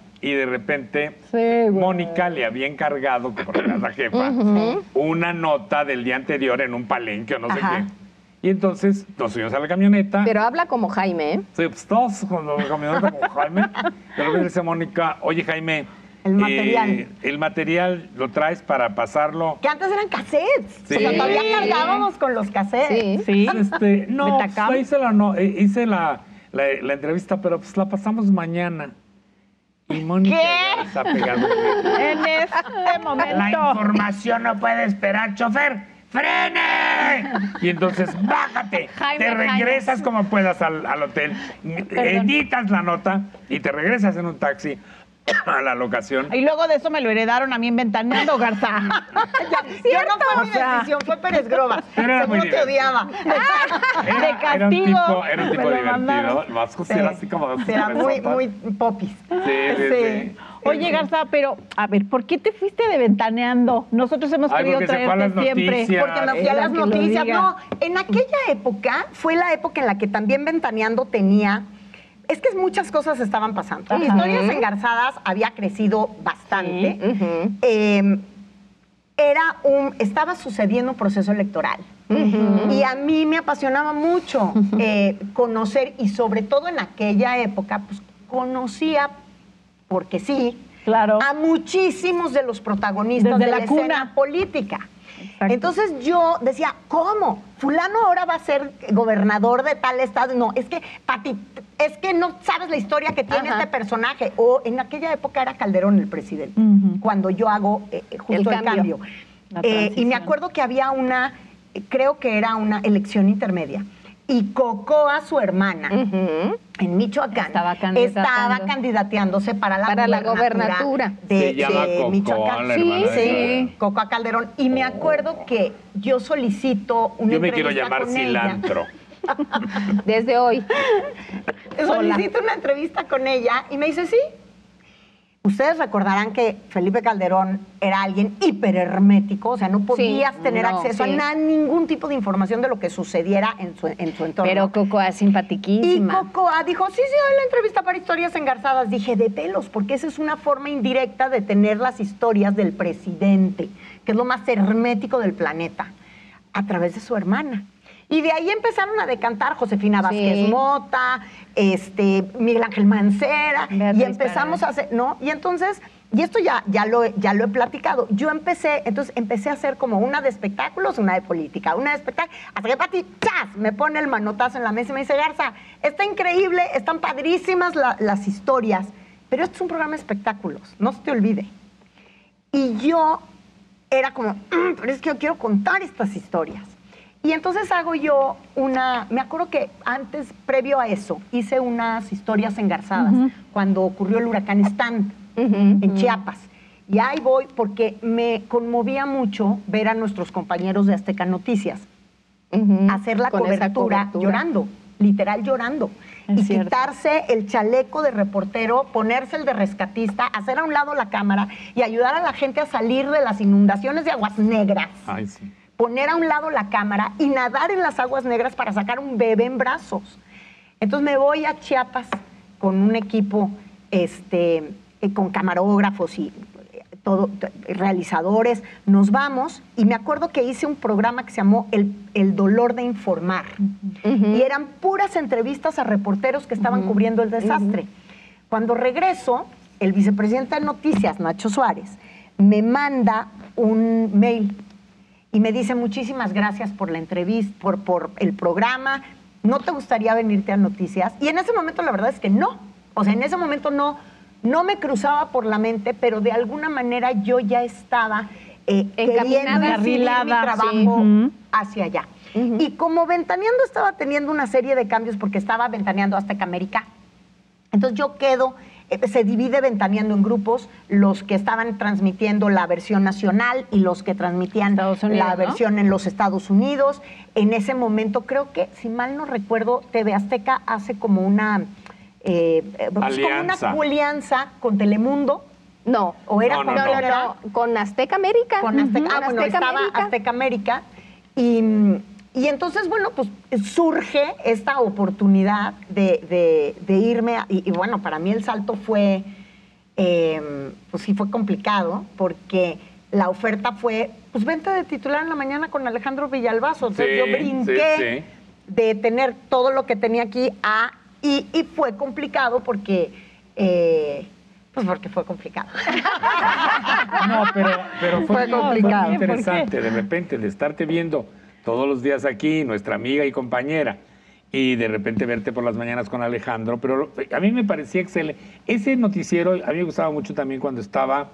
y de repente Mónica le había encargado, que porque era la jefa, una nota del día anterior en un palenque o no sé Ajá. qué. Y entonces nos subimos a la camioneta. Pero habla como Jaime, ¿eh? Sí, pues todos con la camioneta con Jaime. De repente dice Mónica, oye Jaime. El material. eh, el material lo traes para pasarlo. Que antes eran cassettes. Sí. O sea, todavía cargábamos con los cassettes. Sí. Sí. Este, (laughs) no, pues, hice, la, no, eh, hice la, la, la entrevista, pero pues la pasamos mañana. Y Mónica ¿Qué? ya está pegando. En este momento. La información no puede esperar, chofer. ¡Frene! Y entonces, bájate. Jaime, te regresas como puedas al, al hotel, editas la nota y te regresas en un taxi (coughs) a la locación. Y luego de eso me lo heredaron a mí en Ventaneando, Garza. (laughs) (laughs) Yo no fue mi decisión, fue Pérez Grobas. (laughs) Pero era muy te odiaba. Era, de era un castigo, tipo, era un tipo divertido. Más era así como Era muy, muy popis. Sí, sí, sí. Oye, Garza, pero a ver, ¿por qué te fuiste de Ventaneando? Nosotros hemos Ay, querido porque se fue a traerte las siempre. noticias. Porque me fui a las noticias. No, en aquella época fue la época en la que también Ventaneando tenía. Es que muchas cosas estaban pasando. Ajá. Historias engarzadas había crecido bastante. Sí. Eh, era un, estaba sucediendo un proceso electoral. Y a mí me apasionaba mucho eh, conocer, y sobre todo en aquella época, pues conocía, porque sí, Claro. a muchísimos de los protagonistas Desde de la la, cuna. escena Entonces yo decía, ¿cómo? Fulano ahora va a ser gobernador de tal estado. No, es que, Pati, es que no sabes la historia que tiene Ajá. este personaje. O en aquella época era Calderón el presidente, cuando yo hago eh, justo El el cambio. Eh, y me acuerdo que había una, creo que era una elección intermedia. Y Cocoa, su hermana, en Michoacán, Estaba estaba candidateándose para la Para la gobernatura de, Se llama de Cocoa, Michoacán. la sí, de sí, Calderón. Cocoa Calderón. Y me acuerdo que yo solicito una Yo me quiero entrevista llamar con ella. cilantro. Desde hoy. (laughs) Solicito una entrevista con ella y me dice, sí. Ustedes recordarán que Felipe Calderón era alguien hiperhermético, o sea, no podías tener no, acceso sí. a nada, ningún tipo de información de lo que sucediera en su, en su entorno. Pero Cocoa es Y simpatiquísima. Cocoa dijo, sí, sí, doy la entrevista para historias engarzadas. Dije, de pelos, porque esa es una forma indirecta de tener las historias del presidente, que es lo más hermético del planeta, a través de su hermana. Y de ahí empezaron a decantar Josefina Vázquez Sí. Mota, este, Miguel Ángel Mancera, y empezamos a hacer, ¿no? Y entonces, y esto ya, ya, lo, he- ya lo he platicado, yo empecé, entonces empecé a hacer como una de espectáculos, una de política, una de espectáculos, hasta que Pati, ¡chas! me pone el manotazo en la mesa y me dice, Garza, está increíble, están padrísimas la- las historias, pero esto es un programa de espectáculos, no se te olvide. Y yo era como, "Mm, pero es que yo quiero contar estas historias. Y entonces hago yo una, me acuerdo que antes, previo a eso, hice unas historias engarzadas cuando ocurrió el huracán Stan en Chiapas. Y ahí voy porque me conmovía mucho ver a nuestros compañeros de Azteca Noticias hacer la cobertura, cobertura. llorando, literal llorando. Es y cierto. quitarse el chaleco de reportero, ponerse el de rescatista, hacer a un lado la cámara y ayudar a la gente a salir de las inundaciones de aguas negras. Ay, sí. Poner a un lado la cámara y nadar en las aguas negras para sacar un bebé en brazos. Entonces me voy a Chiapas con un equipo este, eh, con camarógrafos y eh, todo, realizadores, nos vamos y me acuerdo que hice un programa que se llamó El, El dolor de informar. Y eran puras entrevistas a reporteros que estaban cubriendo el desastre. Cuando regreso, el vicepresidente de Noticias, Nacho Suárez, me manda un mail y me dice muchísimas gracias por la entrevista, por, por el programa. ¿No te gustaría venirte a Noticias? Y en ese momento la verdad es que no. O sea, en ese momento no, no me cruzaba por la mente, pero de alguna manera yo ya estaba eh, queriendo decidir mi trabajo sí. Hacia allá. Y como Ventaneando estaba teniendo una serie de cambios porque estaba Ventaneando Azteca América, entonces yo quedo, se divide Ventaneando en grupos, los que estaban transmitiendo la versión nacional y los que transmitían Unidos, la ¿no? versión en los Estados Unidos. En ese momento, creo que, si mal no recuerdo, TV Azteca hace como una, eh, eh, pues como una alianza con Telemundo. No. ¿O era No, con no, No, no. Con Azteca América. con Azteca, Ujú. ah, bueno, Azteca estaba América. Azteca América. Y, y entonces, bueno, pues surge esta oportunidad de, de- de irme. a- y, y bueno, para mí el salto fue, eh, pues sí fue complicado, porque la oferta fue, pues vente de titular en la mañana con Alejandro Villalbazo. Entonces Sí, yo brinqué sí. de tener todo lo que tenía aquí a. Y, y fue complicado porque. eh, pues porque fue complicado. (laughs) No, pero, pero fue, Fue complicado. muy interesante de repente de estarte viendo todos los días aquí, nuestra amiga y compañera, y de repente verte por las mañanas con Alejandro. Pero a mí me parecía excelente. Ese noticiero, a mí me gustaba mucho también cuando estaba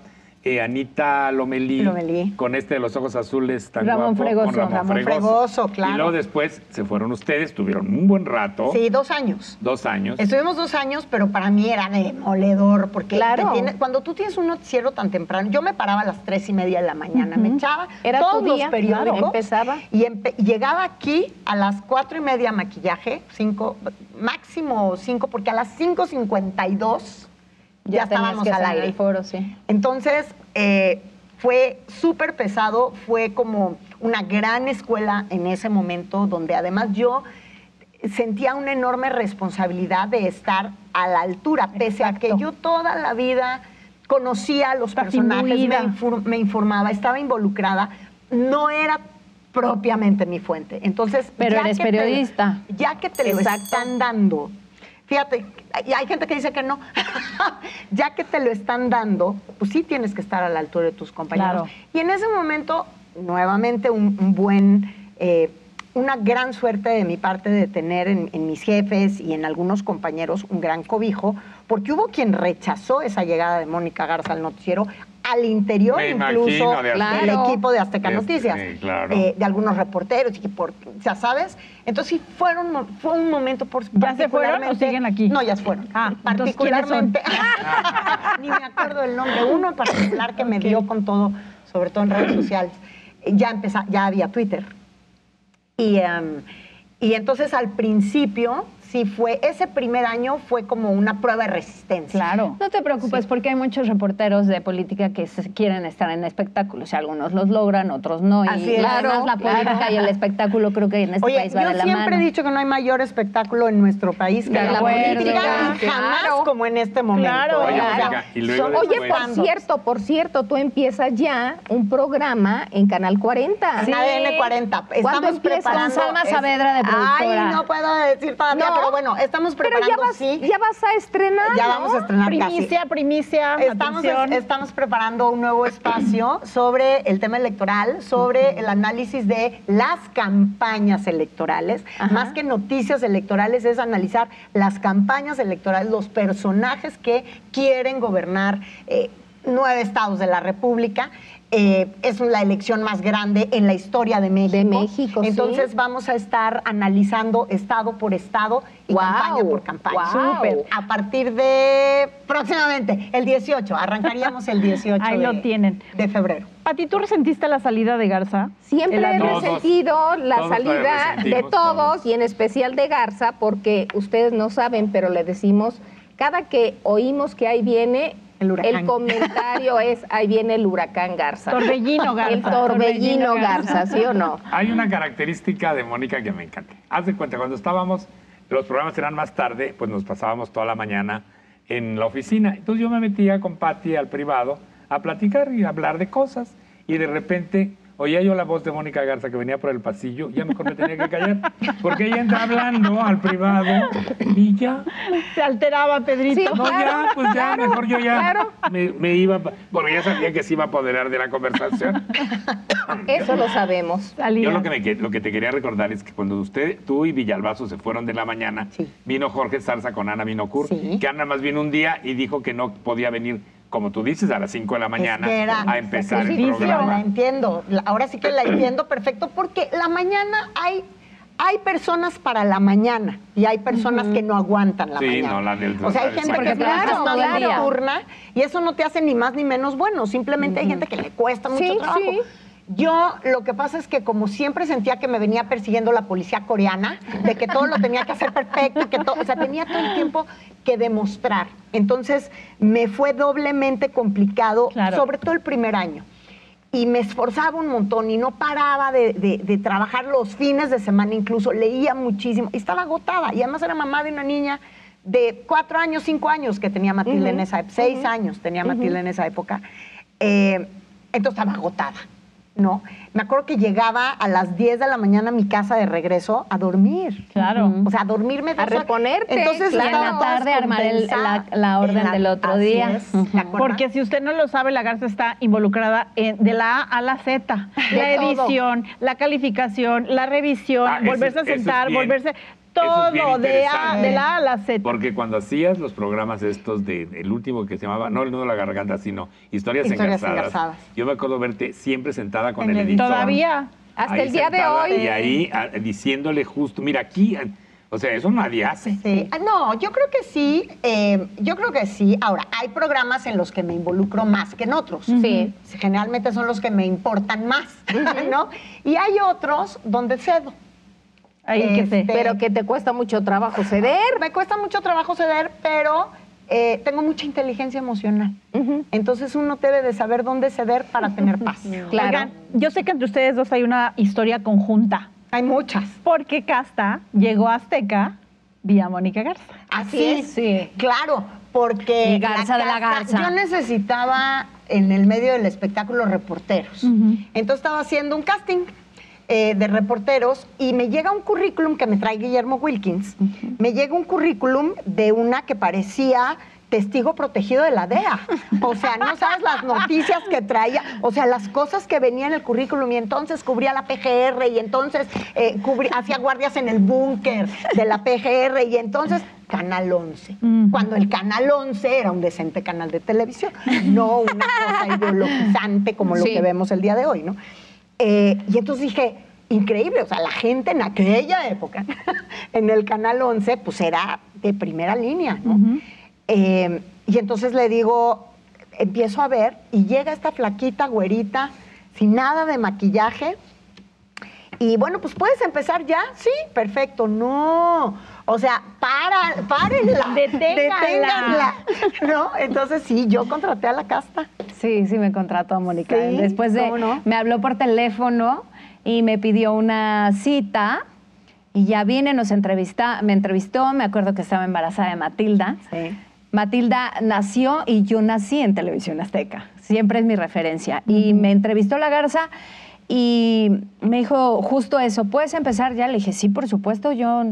eh, Anita Lomelí, Lomelí. con este de los ojos azules tan Ramón guapo, Fregoso. con Ramón, Ramón Fregoso. Fregoso, claro. Y luego después se fueron ustedes, tuvieron un buen rato, Sí, dos años. dos años. Estuvimos dos años, pero para mí era demoledor, porque Claro. tiene- cuando tú tienes un noticiero tan temprano, yo me paraba a las tres y media de la mañana, me echaba Era todos tu día, los periódicos, claro, empezaba. y empe- llegaba aquí a las cuatro y media maquillaje, cinco, máximo cinco, porque a las 5.52 ya, estábamos que al aire. el foro, sí. Entonces, eh, fue súper pesado, fue como una gran escuela en ese momento, donde además yo sentía una enorme responsabilidad de estar a la altura, pese a que yo toda la vida conocía a los personajes, me, infor- me informaba, estaba involucrada, no era propiamente mi fuente. Entonces, Pero ya eres que te- periodista. ya que te lo están dando, fíjate, y hay gente que dice que no, (laughs) ya que te lo están dando, pues sí tienes que estar a la altura de tus compañeros. Claro. Y en ese momento nuevamente un, un buen, eh, una gran suerte de mi parte de tener en, en mis jefes y en algunos compañeros un gran cobijo, porque hubo quien rechazó esa llegada de Mónica Garza al noticiero al interior Me incluso de del equipo de Azteca De- Noticias, sí, claro. eh, de algunos reporteros, y que por, ya sabes, entonces sí fueron, fue un momento por ¿Ya se fueron o particularmente- siguen aquí? No, ya se fueron. Ah, particularmente, (laughs) (laughs) ni me acuerdo del nombre, uno en particular que me dio con todo, sobre todo en redes sociales. Eh, Ya empezó, ya había Twitter. Y, em, y entonces al principio, sí fue, ese primer año fue como una prueba de resistencia. Claro. No te preocupes porque hay muchos reporteros de política que se- quieren estar en espectáculos. Y algunos los logran, otros no. Y Así es. además la Claro, política claro. y el espectáculo creo que en este Oye, país va yo de la siempre mano. he dicho que no hay mayor espectáculo en nuestro país que De la acuerdo. política, Claro. jamás como en este momento. Claro. Oye, O sea, Mónica, y luego somos Oye, después- por cierto, por cierto, tú empiezas ya un programa en Canal 40. En ADN 40. ¿Cuándo Estamos preparando. Con Salma Saavedra de productora. Ay, no puedo decir todavía, No. Pero bueno, estamos Pero preparando, ya vas, sí. ya vas a estrenar, Ya ¿no? vamos a estrenar casi. Primicia, primicia, Estamos, atención. estamos preparando un nuevo espacio sobre el tema electoral, sobre el análisis de las campañas electorales. Más que noticias electorales, es analizar las campañas electorales, los personajes que quieren gobernar eh, nueve estados de la República. Eh, es la elección más grande en la historia de México. De México, sí. Entonces vamos a estar analizando estado por estado y campaña por campaña. Súper. A partir de próximamente, el 18. Arrancaríamos el 18 Ahí de, lo tienen. de febrero. Pati, ¿tú resentiste la salida de Garza? Siempre he. Todos, resentido la salida de todos, todos. y en especial de Garza, porque ustedes no saben, pero le decimos, cada que oímos que ahí viene, El huracán. comentario (laughs) es, ahí viene el huracán Garza. Torbellino Garza. El torbellino Torbellino Garza, ¿sí o no? Hay una característica de Mónica que me encanta. Haz de cuenta, cuando estábamos, los programas eran más tarde, pues nos pasábamos toda la mañana en la oficina. Entonces yo me metía con Patti al privado a platicar y a hablar de cosas. Y de repente oía yo la voz de Mónica Garza que venía por el pasillo, ya mejor me tenía que callar. Porque ella entra hablando al privado y ya. Se alteraba, Pedrito. Sí, No, ya, pues ya, mejor yo ya claro. me, me iba, porque ya sabía que se iba a apoderar de la conversación. Eso lo sabemos. Salía. Yo lo que, me que- lo que te quería recordar es que cuando usted, tú y Villalbazo se fueron de la mañana, Sí. vino Jorge Zarza con Ana Minocur, Sí. que Ana más vino un día y dijo que no podía venir, como tú dices, a las 5 de la mañana a empezar el sacrificio, La programa. entiendo. Ahora sí que la (clears throat) entiendo perfecto porque la mañana hay. Hay personas para la mañana y hay personas que no aguantan la Sí, mañana. no, la del- o sea, hay gente que Claro, todo día. nocturna y eso no te hace ni más ni menos bueno. Simplemente hay gente que le cuesta mucho Sí, trabajo. sí. Yo lo que pasa es que como siempre sentía que me venía persiguiendo la policía coreana, de que todo lo tenía que hacer perfecto, que todo, o sea, tenía todo el tiempo que demostrar. Entonces me fue doblemente complicado, Claro. sobre todo el primer año. Y me esforzaba un montón y no paraba de, de- de trabajar los fines de semana, incluso leía muchísimo y estaba agotada. Y además era mamá de una niña de cuatro años, cinco años que tenía Matilde en esa época, seis años tenía Matilde en esa época. Eh, entonces estaba agotada, ¿no? Me acuerdo que llegaba a las 10 de la mañana a mi casa de regreso a dormir. Claro. O sea, a dormirme A reponerte, Entonces, claro. estaba Y en la tarde armar el- la- la orden la- del otro así día. es. ¿te acuerdas? Porque si usted no lo sabe, la Garza está involucrada en- de la A a la Z. De la todo. edición, la calificación, la revisión, Ah, volverse a sentar, volverse... es Todo, de, a, de la A a la Z. Porque cuando hacías los programas estos de el último que se llamaba, no el nudo de la garganta, sino historias, Historias engarzadas, engarzadas. yo me acuerdo verte siempre sentada con En el el- editor. Todavía. Hasta ahí el día de hoy. Y ahí ah, diciéndole justo, mira aquí, o sea, eso nadie hace. Sí. Ah, No, yo creo que sí, eh, yo creo que sí. Ahora, hay programas en los que me involucro más que en otros. Sí. Generalmente son los que me importan más, (laughs) ¿no? Y hay otros donde cedo. Que sé. Este, Pero que te cuesta mucho trabajo ceder. Me cuesta mucho trabajo ceder, pero eh, tengo mucha inteligencia emocional. Entonces uno debe de saber dónde ceder para tener paz. (laughs) Claro. Oigan, yo sé que entre ustedes dos hay una historia conjunta. Hay muchas. Porque Casta llegó a Azteca vía Mónica Garza. Así es. sí. Claro, porque Y Garza de la casta- Garza. yo necesitaba en el medio del espectáculo reporteros. Entonces estaba haciendo un casting eh, de reporteros y me llega un currículum que me trae Guillermo Wilkins. Me llega un currículum de una que parecía testigo protegido de la DEA. O sea, no sabes las noticias que traía, o sea, las cosas que venían en el currículum y entonces cubría la PGR y entonces eh, cubría- hacía guardias en el búnker de la PGR y entonces Canal 11. Cuando el Canal 11 era un decente canal de televisión, no una cosa (laughs) ideologizante como lo que vemos el día de hoy, ¿no? Eh, y entonces dije, increíble, o sea, la gente en aquella época, (laughs) en el Canal 11, pues era de primera línea, ¿no? Eh, y entonces le digo, empiezo a ver, y llega esta flaquita, güerita, sin nada de maquillaje, y bueno, pues puedes empezar ya, sí, perfecto, no. O sea, para, párenla, (laughs) Deténganla. deténganla, ¿no? Entonces sí, yo contraté a la casta. Sí, sí me contrató a Mónica. Sí, Después de, ¿cómo no? me habló por teléfono y me pidió una cita y ya vine, nos entrevista, me entrevistó, me acuerdo que estaba embarazada de Matilda. Sí. Matilda nació y yo nací en Televisión Azteca. Siempre es mi referencia. Y me entrevistó la Garza y me dijo justo eso, ¿puedes empezar ya? Le dije, sí, por supuesto, yo...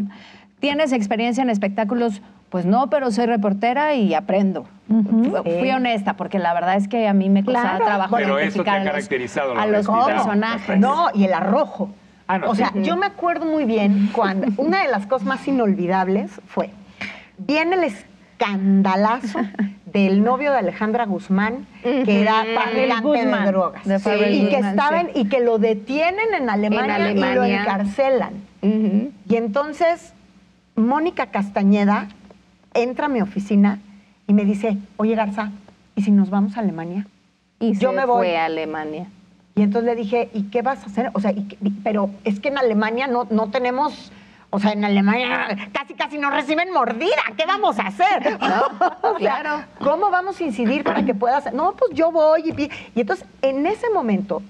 ¿Tienes experiencia en espectáculos? Pues no, pero soy reportera y aprendo. Fu- Fui honesta, porque la verdad es que a mí me costaba Claro. trabajo Pero eso te ha a los- caracterizado, a los personajes. No, y el arrojo. Ah, no, o sí. sea, yo me acuerdo muy bien cuando (laughs) una de las cosas más inolvidables fue, viene el escandalazo del novio de Alejandra Guzmán, que era traficante de drogas. De y que estaban, sí. y que lo detienen en Alemania, y lo encarcelan. Y entonces Mónica Castañeda entra a mi oficina y me dice, oye Garza, ¿y si nos vamos a Alemania? Y Yo se me voy. fue a Alemania. Y entonces le dije, ¿y qué vas a hacer? O sea, ¿y qué- pero es que en Alemania no, no tenemos, o sea, en Alemania casi casi nos reciben mordida. ¿Qué vamos a hacer? (laughs) (laughs) O sea, claro. ¿Cómo vamos a incidir para que puedas? No, pues yo voy. Y, y entonces, en ese momento,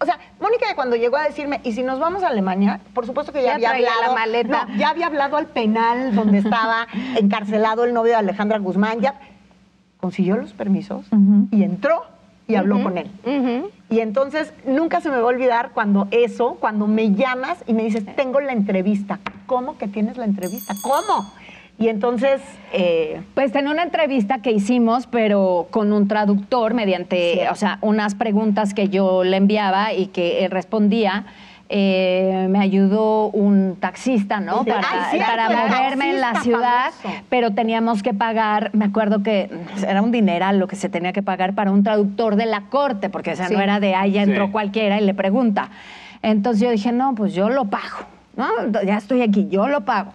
o sea, Mónica cuando llegó a decirme, ¿y si nos vamos a Alemania? Por supuesto que ya, Ya había hablado. la maleta. No, ya había hablado al penal donde (laughs) estaba encarcelado el novio de Alejandra Guzmán. Ya consiguió los permisos y entró y habló con él. Y entonces nunca se me va a olvidar cuando eso, cuando me llamas y me dices, tengo la entrevista. ¿Cómo que tienes la entrevista? ¿Cómo? Y entonces, eh, Pues en una entrevista que hicimos, pero con un traductor mediante, Sí. o sea, unas preguntas que yo le enviaba y que él respondía. eh, me ayudó un taxista, ¿no? Sí. Para, Ay, cierto, para moverme en la ciudad, famoso. pero teníamos que pagar, me acuerdo que era un dineral lo que se tenía que pagar para un traductor de la corte, porque o sea, Sí. no era de ahí ya entró Sí. cualquiera y le pregunta. Entonces yo dije, no, pues yo lo pago, ¿no? Ya estoy aquí, yo lo pago.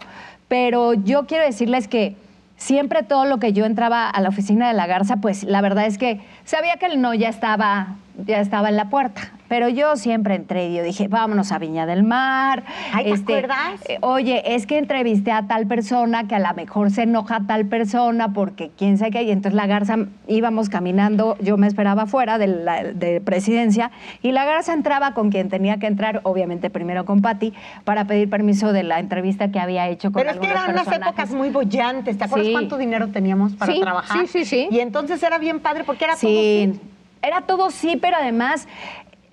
Pero yo quiero decirles que siempre todo lo que yo entraba a la oficina de la Garza, pues la verdad es que sabía que el no ya estaba, ya estaba en la puerta. Pero yo siempre entré y yo dije, vámonos a Viña del Mar. Ay, ¿te acuerdas? eh, Oye, es que entrevisté a tal persona que a lo mejor se enoja tal persona porque quién sabe qué. Y entonces la Garza íbamos caminando, yo me esperaba afuera de, la, de presidencia y la Garza entraba con quien tenía que entrar, obviamente primero con Patti, para pedir permiso de la entrevista que había hecho con pero es que eran unas épocas muy bollantes. ¿Te acuerdas Sí. cuánto dinero teníamos para Sí, trabajar? sí, sí, sí. Y entonces era bien padre porque era sí. Era todo sí, pero además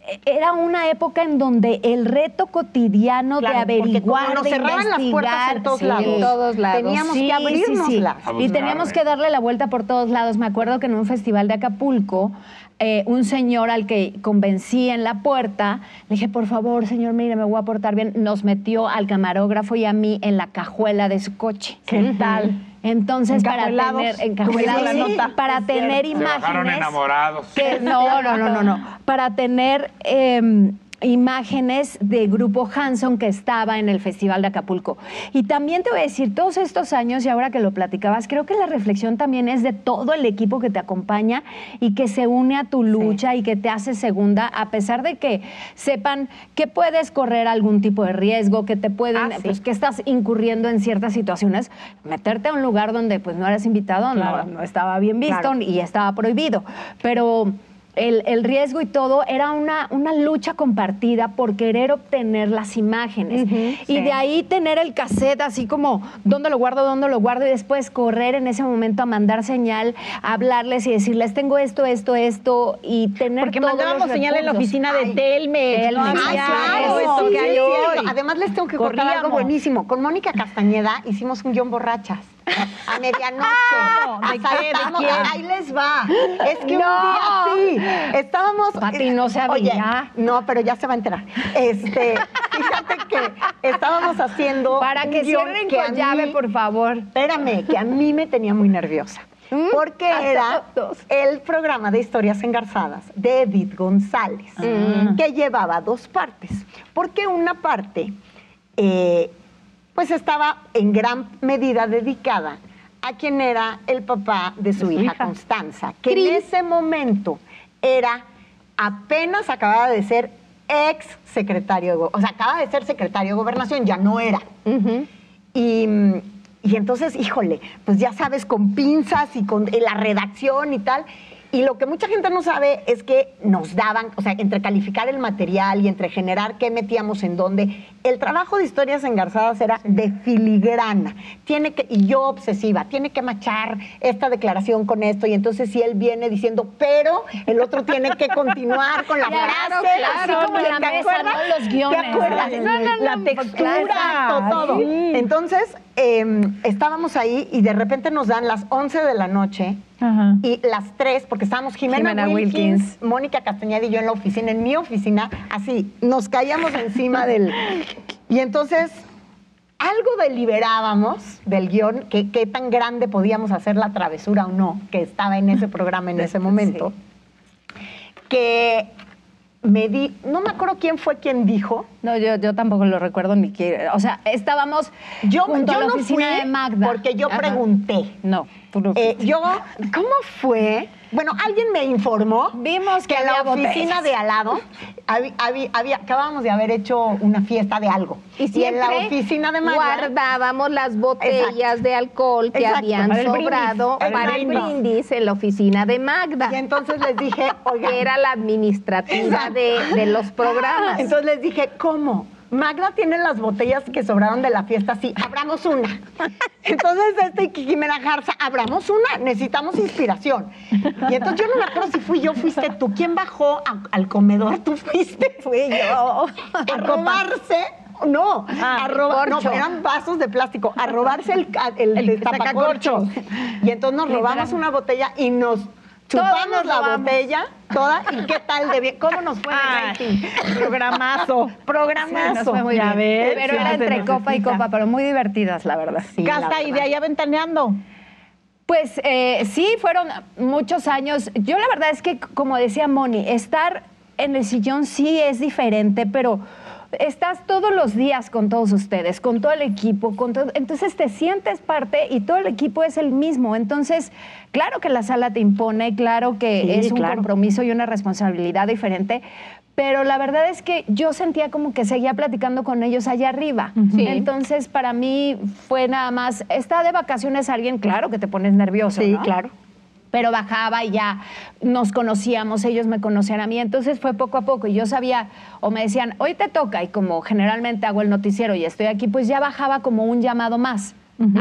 eh, era una época en donde el reto cotidiano Claro, de averiguar, nos de cerraban las puertas en investigar, todos sí, lados. En todos lados. Teníamos Sí, que abrirnoslas. sí, A sí. buscarle. Y teníamos que darle la vuelta por todos lados. Me acuerdo que en un festival de Acapulco, eh, un señor al que convencí en la puerta, le dije, por favor, señor, mire, me voy a portar bien. Nos metió al camarógrafo y a mí en la cajuela de su coche. ¿Qué tal? Entonces, para tener, encajuelados, Sí, para tener imágenes enamorados. que no, no, no, no, no. Para tener eh, imágenes de Grupo Hanson que estaba en el Festival de Acapulco. Y también te voy a decir, todos estos años, y ahora que lo platicabas, creo que la reflexión también es de todo el equipo que te acompaña y que se une a tu lucha y que te hace segunda, a pesar de que sepan que puedes correr algún tipo de riesgo, que te pueden, Ah, sí. pues que estás incurriendo en ciertas situaciones, meterte a un lugar donde pues no eras invitado, Claro. no, no estaba bien visto Claro. y estaba prohibido. Pero el, el riesgo y todo era una, una lucha compartida por querer obtener las imágenes. y sí. de ahí tener el cassette así como, ¿dónde lo guardo? ¿Dónde lo guardo? Y después correr en ese momento a mandar señal, a hablarles y decirles, tengo esto, esto, esto, y tener Porque todos mandábamos los señal en la oficina de Telmex. No claro, sí. Además, les tengo que contar algo Corríamos. buenísimo. Con Mónica Castañeda hicimos un guion borrachas. A medianoche. ¿De estábamos- quién? Ahí les va. Es que No. un día sí. Estábamos. Pati, no sabía. Oye, no, pero ya se va a enterar. Este, fíjate que estábamos haciendo. Para que cierren que con llave, mí- por favor. Espérame, que a mí me tenía muy nerviosa. Mm, Porque era el programa de historias engarzadas de Edith González, Mm. que llevaba dos partes. Porque una parte, eh, pues estaba en gran medida dedicada a quien era el papá de su, su hija, hija. Constanza, que en ese momento era apenas acababa de ser ex secretario de o sea, acaba de ser secretario de gobernación, ya no era. Y, y entonces, híjole, pues ya sabes, con pinzas y con la redacción y tal. Y lo que mucha gente no sabe es que nos daban, o sea, entre calificar el material y entre generar qué metíamos en dónde, el trabajo de historias engarzadas era de filigrana. Tiene que, y yo obsesiva, tiene que machar esta declaración con esto. Y entonces si él viene diciendo, pero el otro tiene que continuar con la (laughs) Claro, frase. claro, así como en la ¿te mesa, acuerdas? no los guiones. ¿Te acuerdas? No, no, no, la textura, claro. todo. Sí. Entonces, eh, estábamos ahí y de repente nos dan las 11 de la noche Ajá. y las 3, porque estábamos Jimena, Jimena Wilkins, Wilkins. Mónica Castañeda y yo en la oficina, en mi oficina, así, nos caíamos encima (laughs) del... Y entonces, algo deliberábamos del guion, que qué tan grande podíamos hacer la travesura o no, que estaba en ese programa en (laughs) ese momento, que me di, no me acuerdo quién fue quien dijo, No, yo, yo tampoco lo recuerdo ni que. O sea, estábamos yo, junto yo a la no oficina fui de Magda. porque yo Ajá. pregunté. No, tú no Eh, yo, ¿cómo fue? Bueno, alguien me informó. Vimos que en la oficina botellas. de al lado había, había- acabábamos de haber hecho una fiesta de algo. Y, en la oficina de Magda. guardábamos las botellas de alcohol que Exacto, habían para el brindis. sobrado para el brindis. en la oficina de Magda. Y entonces les dije, (laughs) oigan. que era la administrativa de, de los programas. Entonces les dije, ¿cómo? Magda tiene las botellas que sobraron de la fiesta, sí, abramos una. Entonces, este y Jimena Garza, abramos una, necesitamos inspiración. Y entonces yo no me acuerdo si fui yo, fuiste tú. ¿Quién bajó a- al comedor? Tú fuiste. Fui yo. A robarse. No, Ah, a robar, no, eran vasos de plástico, a robarse el, el, El el tapacorchos. Y entonces nos robamos una botella y nos chupamos la botella toda. ¿Y qué tal de bien? ¿Cómo nos fue rating? programazo. Programazo. Nos fue muy Ya bien. ves, pero era entre copa y copa, pero muy divertidas, la verdad. Sí, la Casta, y de verdad. allá ventaneando. Pues eh, sí, fueron muchos años. Yo la verdad es que, como decía Moni, estar en el sillón sí es diferente, pero estás todos los días con todos ustedes, con todo el equipo, con todo, entonces te sientes parte y todo el equipo es el mismo. Entonces, claro que la sala te impone, claro que Sí, es un claro. compromiso y una responsabilidad diferente. Pero la verdad es que yo sentía como que seguía platicando con ellos allá arriba. Sí. Entonces, para mí fue nada más, está de vacaciones alguien, claro que te pones nervioso. Sí, ¿no? claro. pero bajaba y ya nos conocíamos, ellos me conocían a mí, entonces fue poco a poco y yo sabía, o me decían, hoy te toca, y como generalmente hago el noticiero y estoy aquí, pues ya bajaba como un llamado más.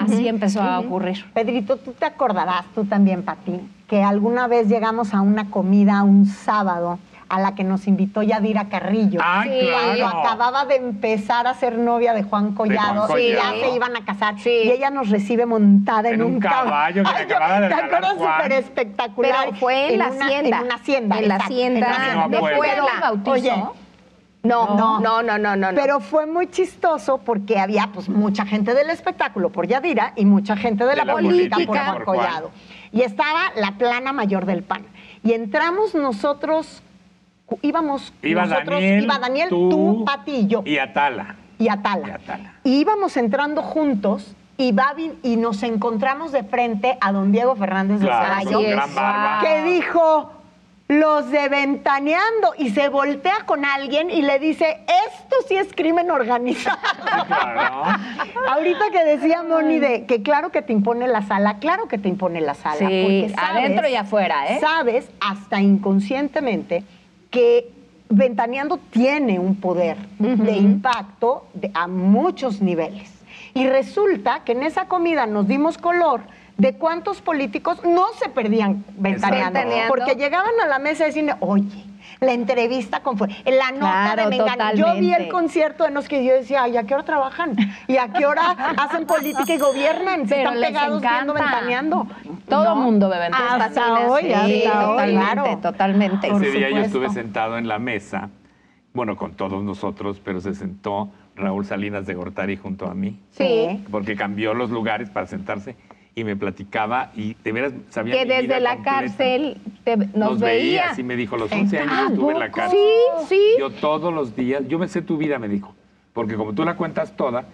Así empezó a ocurrir. Pedrito, tú te acordarás, tú también, Pati, que alguna vez llegamos a una comida un sábado a la que nos invitó Yadira Carrillo. Ay, Sí. claro. Cuando acababa de empezar a ser novia de Juan Collado, Juan y ya se iban a casar. Sí. Y ella nos recibe montada en, En un caballo que le Ay, de ¿Te acuerdas? Súper espectacular. Pero fue en, la una- hacienda. En una hacienda. En la exacto, hacienda en la hacienda. de? Oye, No, No. no, no, no, no. Pero fue muy chistoso porque había pues mucha gente del espectáculo por Yadira y mucha gente de la, la política, por. Collado. Y estaba la plana mayor del PAN. Y entramos nosotros, íbamos Iba nosotros, Daniel, iba Daniel, tú, tú Pati y yo. Y Atala. y Atala. y Atala. Y íbamos entrando juntos y, Babi- y nos encontramos de frente a don Diego Fernández de Claro, Ceballos, que dijo los de Ventaneando y se voltea con alguien y le dice, esto sí es crimen organizado. Claro. Ahorita que decía Moni de que claro que te impone la sala, claro que te impone la sala. Sí, porque sabes- adentro y afuera, ¿eh? Sabes, hasta inconscientemente, que Ventaneando tiene un poder de impacto de- a muchos niveles. Y resulta que en esa comida nos dimos color de cuántos políticos no se perdían ventaneando, Ventaneando. porque llegaban a la mesa y decían, oye, la entrevista con... La nota Claro, de Mengano. Yo vi el concierto de los que yo decía, ¿y a qué hora trabajan? ¿Y a qué hora hacen política y gobiernan? Pero están pegados viendo, ventaneando. Todo No. mundo bebe en tus Hasta hoy, Sí, hasta hoy, totalmente, claro. totalmente. Por Ese día yo estuve sentado en la mesa, bueno, con todos nosotros, pero se sentó Raúl Salinas de Gortari junto a mí, Sí. porque cambió los lugares para sentarse y me platicaba y de veras sabía Que desde la completa. cárcel te- nos, Nos veía, veía. así me dijo, los 11 años estuve en la cárcel. Sí, sí. Yo todos los días, yo me sé tu vida, me dijo, porque como tú la cuentas toda,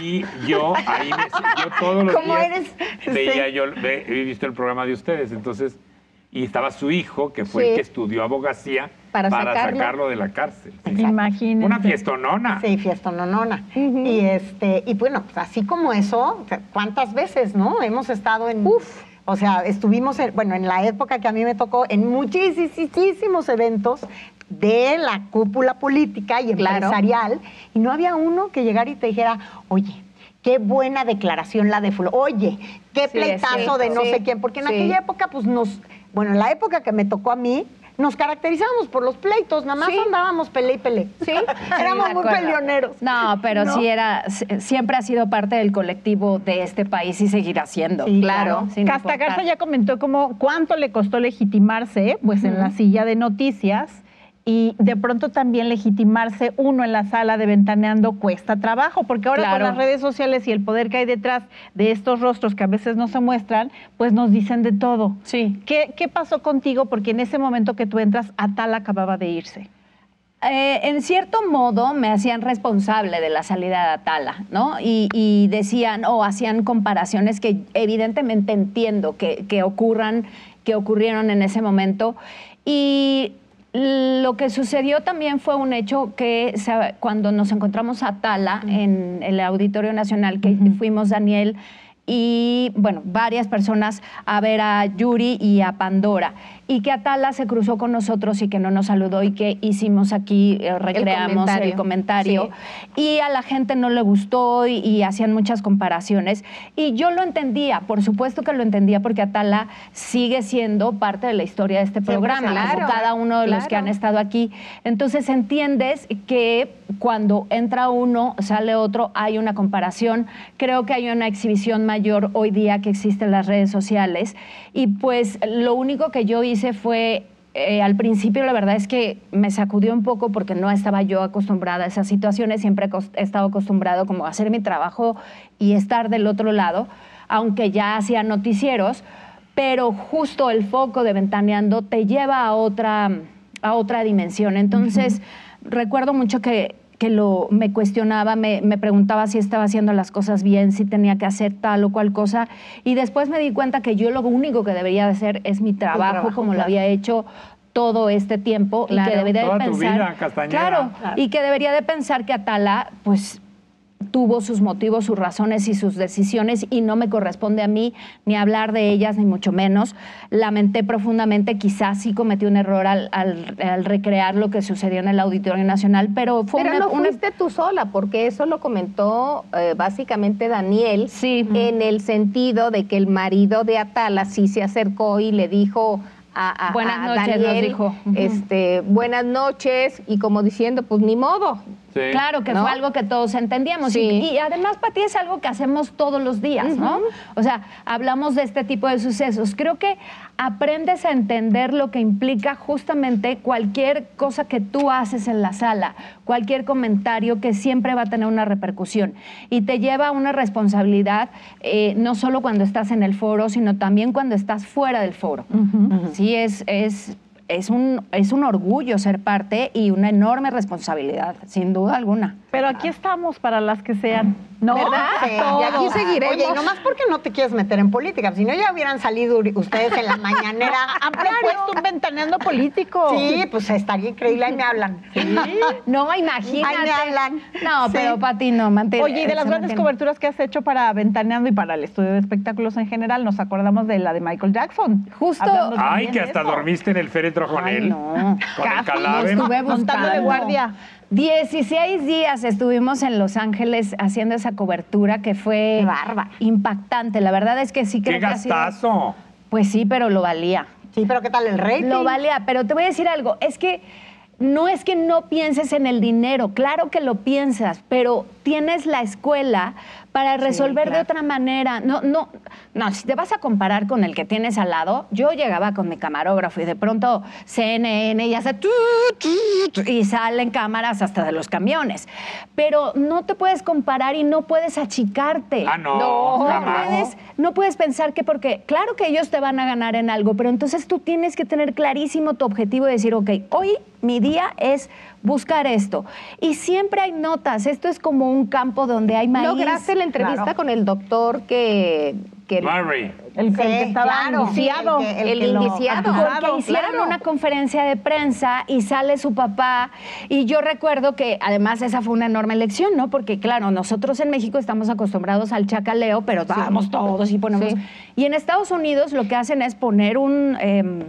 y yo ahí me, yo todos los ¿Cómo días eres? veía Sí. yo, he visto el programa de ustedes, entonces, y estaba su hijo, que fue el que estudió abogacía, Para para, sacarlo. sacarlo de la cárcel. Imagínense. Una fiestonona. Sí, fiesta nonona. Y este, y bueno, pues así como eso, ¿cuántas veces, no? Hemos estado en. O sea, estuvimos, en- bueno, en la época que a mí me tocó, en muchísimos eventos de la cúpula política y Claro. empresarial, y no había uno que llegara y te dijera, oye, qué buena declaración la de Fulo, oye, qué Sí, pleitazo sí, de no sí, sé quién, porque en sí. aquella época, pues nos, bueno, en la época que me tocó a mí, nos caracterizábamos por los pleitos, nada más Sí. andábamos pele y pele. Sí, (laughs) Éramos muy peleoneros. No, pero ¿No? sí era, siempre ha sido parte del colectivo de este país y seguirá siendo. Sí, claro. claro. Casta. Garza ya comentó como cuánto le costó legitimarse, pues en la silla de noticias y de pronto también legitimarse uno en la sala de ventaneando cuesta trabajo, porque ahora Claro. con las redes sociales y el poder que hay detrás de estos rostros que a veces no se muestran, pues nos dicen de todo. Sí. ¿Qué, qué pasó contigo? Porque en ese momento que tú entras, Atala acababa de irse. Eh, en cierto modo me hacían responsable de la salida de Atala, ¿no? Y, y decían o hacían comparaciones que evidentemente entiendo que, que ocurran, que ocurrieron en ese momento. Y lo que sucedió también fue un hecho que cuando nos encontramos a Atala en el Auditorio Nacional, que fuimos Daniel y, bueno, varias personas a ver a Yuri y a Pandora. Y que Atala se cruzó con nosotros y que no nos saludó y que hicimos aquí, eh, recreamos el comentario. comentario. Y a la gente no le gustó y, y hacían muchas comparaciones. Y yo lo entendía, por supuesto que lo entendía, porque Atala sigue siendo parte de la historia de este programa, claro, como cada uno de los que claro. han estado aquí. Entonces entiendes que cuando entra uno, sale otro, hay una comparación. Creo que hay una exhibición mayor hoy día que existe en las redes sociales. Y pues lo único que yo hice fue eh, al principio la verdad es que me sacudió un poco porque no estaba yo acostumbrada a esas situaciones, siempre he estado acostumbrado como a hacer mi trabajo y estar del otro lado, aunque ya hacía noticieros, pero justo el foco de Ventaneando te lleva a otra, a otra dimensión. Entonces, recuerdo mucho que, que lo, me cuestionaba, me, me preguntaba si estaba haciendo las cosas bien, si tenía que hacer tal o cual cosa, y después me di cuenta que yo lo único que debería de hacer es mi trabajo, trabajo, como lo claro. había hecho todo este tiempo y Claro. que debería Toda de tu pensar vida, Castañeda. claro, y que debería de pensar que Atala pues tuvo sus motivos, sus razones y sus decisiones y no me corresponde a mí ni hablar de ellas ni mucho menos. Lamenté profundamente, quizás sí cometí un error al, al- al recrear lo que sucedió en el Auditorio Nacional, pero fue Pero una, no una- fuiste tú sola, porque eso lo comentó eh, básicamente Daniel, Sí. en el sentido de que el marido de Atala sí se acercó y le dijo a, a- Buenas a noches, nos Daniel, dijo. Este, buenas noches, y como diciendo, pues ni modo. Sí. Claro, que ¿No? fue algo que todos entendíamos. Sí. Y, y además, Pati, es algo que hacemos todos los días, ¿no? O sea, hablamos de este tipo de sucesos. Creo que aprendes a entender lo que implica justamente cualquier cosa que tú haces en la sala, cualquier comentario que siempre va a tener una repercusión. Y te lleva a una responsabilidad, eh, no solo cuando estás en el foro, sino también cuando estás fuera del foro. Sí, es... es es un, es un orgullo ser parte y una enorme responsabilidad, sin duda alguna. Pero aquí estamos para las que sean. ¿No? ¿Verdad? Sí, Y aquí seguiremos. Oye, y nomás porque no te quieres meter en política, si no ya hubieran salido ustedes en la mañanera. (laughs) Han propuesto un ventaneando político. Sí, pues estaría increíble, ahí me hablan. (laughs) No, imagínate. Ahí me hablan. No, Sí. pero Pati, no, mantén. Oye, y de las se grandes mantiene. coberturas que has hecho para Ventaneando y para el estudio de espectáculos en general, nos acordamos de la de Michael Jackson. Justo- Ay, que hasta eso. dormiste en el féretro con Ay, él. no. Con el Casi, lo estuve Montando de guardia. 16 días estuvimos en Los Ángeles haciendo esa cobertura que fue Qué bárbaro. impactante. La verdad es que sí ¡Qué creo que ha sido- gastazo! Pues sí, pero lo valía. Sí, pero ¿qué tal el rating? Lo valía, pero te voy a decir algo, es que no es que no pienses en el dinero, claro que lo piensas, pero tienes la escuela para resolver de otra manera. No, no, no, si te vas a comparar con el que tienes al lado, yo llegaba con mi camarógrafo y de pronto CNN y hace tu, tu, tu, y salen cámaras hasta de los camiones. Pero no te puedes comparar y no puedes achicarte. Ah, no, jamás. puedes, no puedes pensar que porque, claro que ellos te van a ganar en algo, pero entonces tú tienes que tener clarísimo tu objetivo y decir, ok, hoy mi día es buscar esto. Y siempre hay notas, esto es como un campo donde hay maíz. Lograste la entrevista Claro. con el doctor que... que Murray. El que, Sí, el que estaba claro. indiciado. Sí, el que- el indiciado. Porque hicieron claro. una conferencia de prensa y sale su papá. Y yo recuerdo que además esa fue una enorme elección, ¿no? Porque claro, nosotros en México estamos acostumbrados al chacaleo, pero vamos todos y ponemos. Sí. Y en Estados Unidos lo que hacen es poner un, em,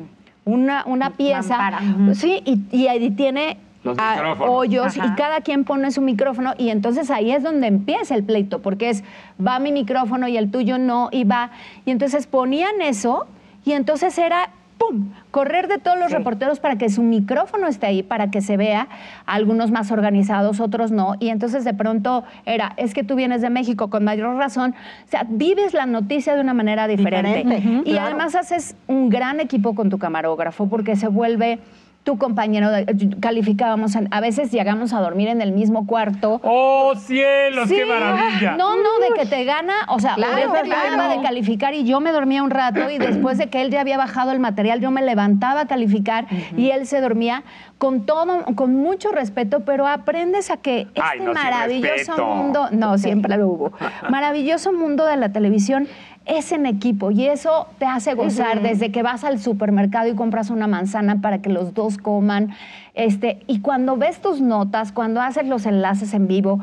una, una pieza. Sí, y, y ahí tiene. Los ah, micrófonos. hoyos y Ajá. cada quien pone su micrófono y entonces ahí es donde empieza el pleito porque es va mi micrófono y el tuyo no y va y entonces ponían eso y entonces era ¡pum! correr de todos los reporteros para que su micrófono esté ahí, para que se vea, algunos más organizados, otros no, y entonces de pronto era, es que tú vienes de México con mayor razón, o sea, vives la noticia de una manera diferente. Y claro. además haces un gran equipo con tu camarógrafo porque se vuelve tu compañero, de- calificábamos, en- a veces llegamos a dormir en el mismo cuarto. ¡Oh, cielos! ¡Qué maravilla! No, no, de que te gana, o sea, Claro, la claro. de calificar y yo me dormía un rato y después de que él ya había bajado el material, yo me levantaba a calificar y él se dormía con todo, con mucho respeto, pero aprendes a que este Ay, no, sin maravilloso mundo, no, siempre lo hubo, (laughs) maravilloso mundo de la televisión es en equipo y eso te hace gozar desde que vas al supermercado y compras una manzana para que los dos coman, este, y cuando ves tus notas, cuando haces los enlaces en vivo,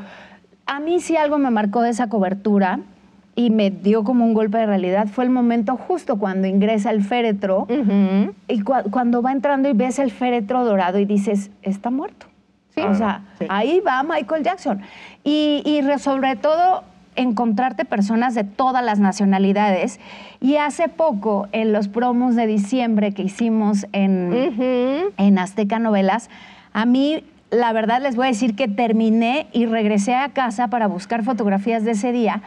a mí sí algo me marcó de esa cobertura y me dio como un golpe de realidad. Fue el momento justo cuando ingresa el féretro y cua- cuando va entrando y ves el féretro dorado y dices, está muerto. O sea, ahí va Michael Jackson. Y, y re- sobre todo encontrarte personas de todas las nacionalidades. Y hace poco, en los promos de diciembre que hicimos en, en Azteca Novelas, a mí, la verdad, les voy a decir que terminé y regresé a casa para buscar fotografías de ese día,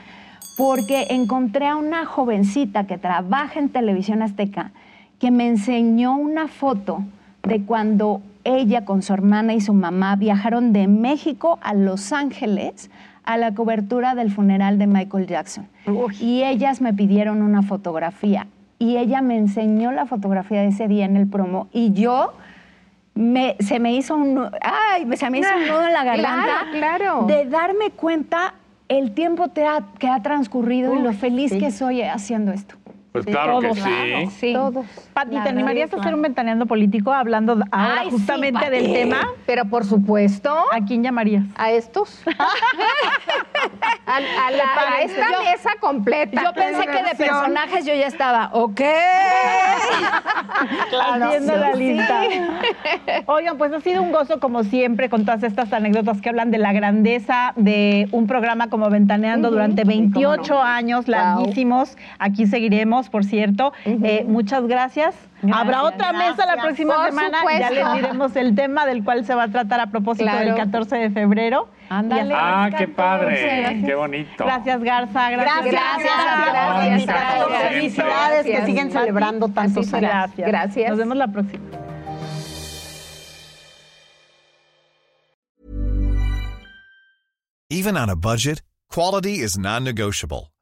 porque encontré a una jovencita que trabaja en Televisión Azteca que me enseñó una foto de cuando ella con su hermana y su mamá viajaron de México a Los Ángeles a la cobertura del funeral de Michael Jackson. Y ellas me pidieron una fotografía y ella me enseñó la fotografía de ese día en el promo y yo me, se me hizo un ay, se me hizo un nudo en la garganta Claro, claro. de darme cuenta el tiempo te ha- que ha transcurrido y lo feliz que soy haciendo esto. Pues claro que todos, sí. Sí. Todos. Pati, ¿te animarías a hacer un ventaneando político hablando ahora Ay, justamente del tema? Pero por supuesto, ¿A quién llamarías? a estos. a, (laughs) a la- a esta Yo- mesa completa. Yo pensé que de personajes yo ya estaba, ok. (laughs) Haciendo la Sí. lista. (laughs) Oigan, pues ha sido un gozo como siempre con todas estas anécdotas que hablan de la grandeza de un programa como Ventaneando durante 28 años larguísimos. Aquí seguiremos, por cierto. Eh, muchas gracias. Habrá otra mesa la próxima Por semana. Ya supuesto. les diremos el tema del cual se va a tratar a propósito Claro. del 14 de febrero. Ándale. Ah, qué 14, padre. Qué bonito. Gracias, Garza. Gracias. Gracias, Gracias, gracias, gracias. Felicidades que Gracias. siguen celebrando tantos años. Gracias. Nos vemos la próxima. Even on a budget, quality is non-negotiable.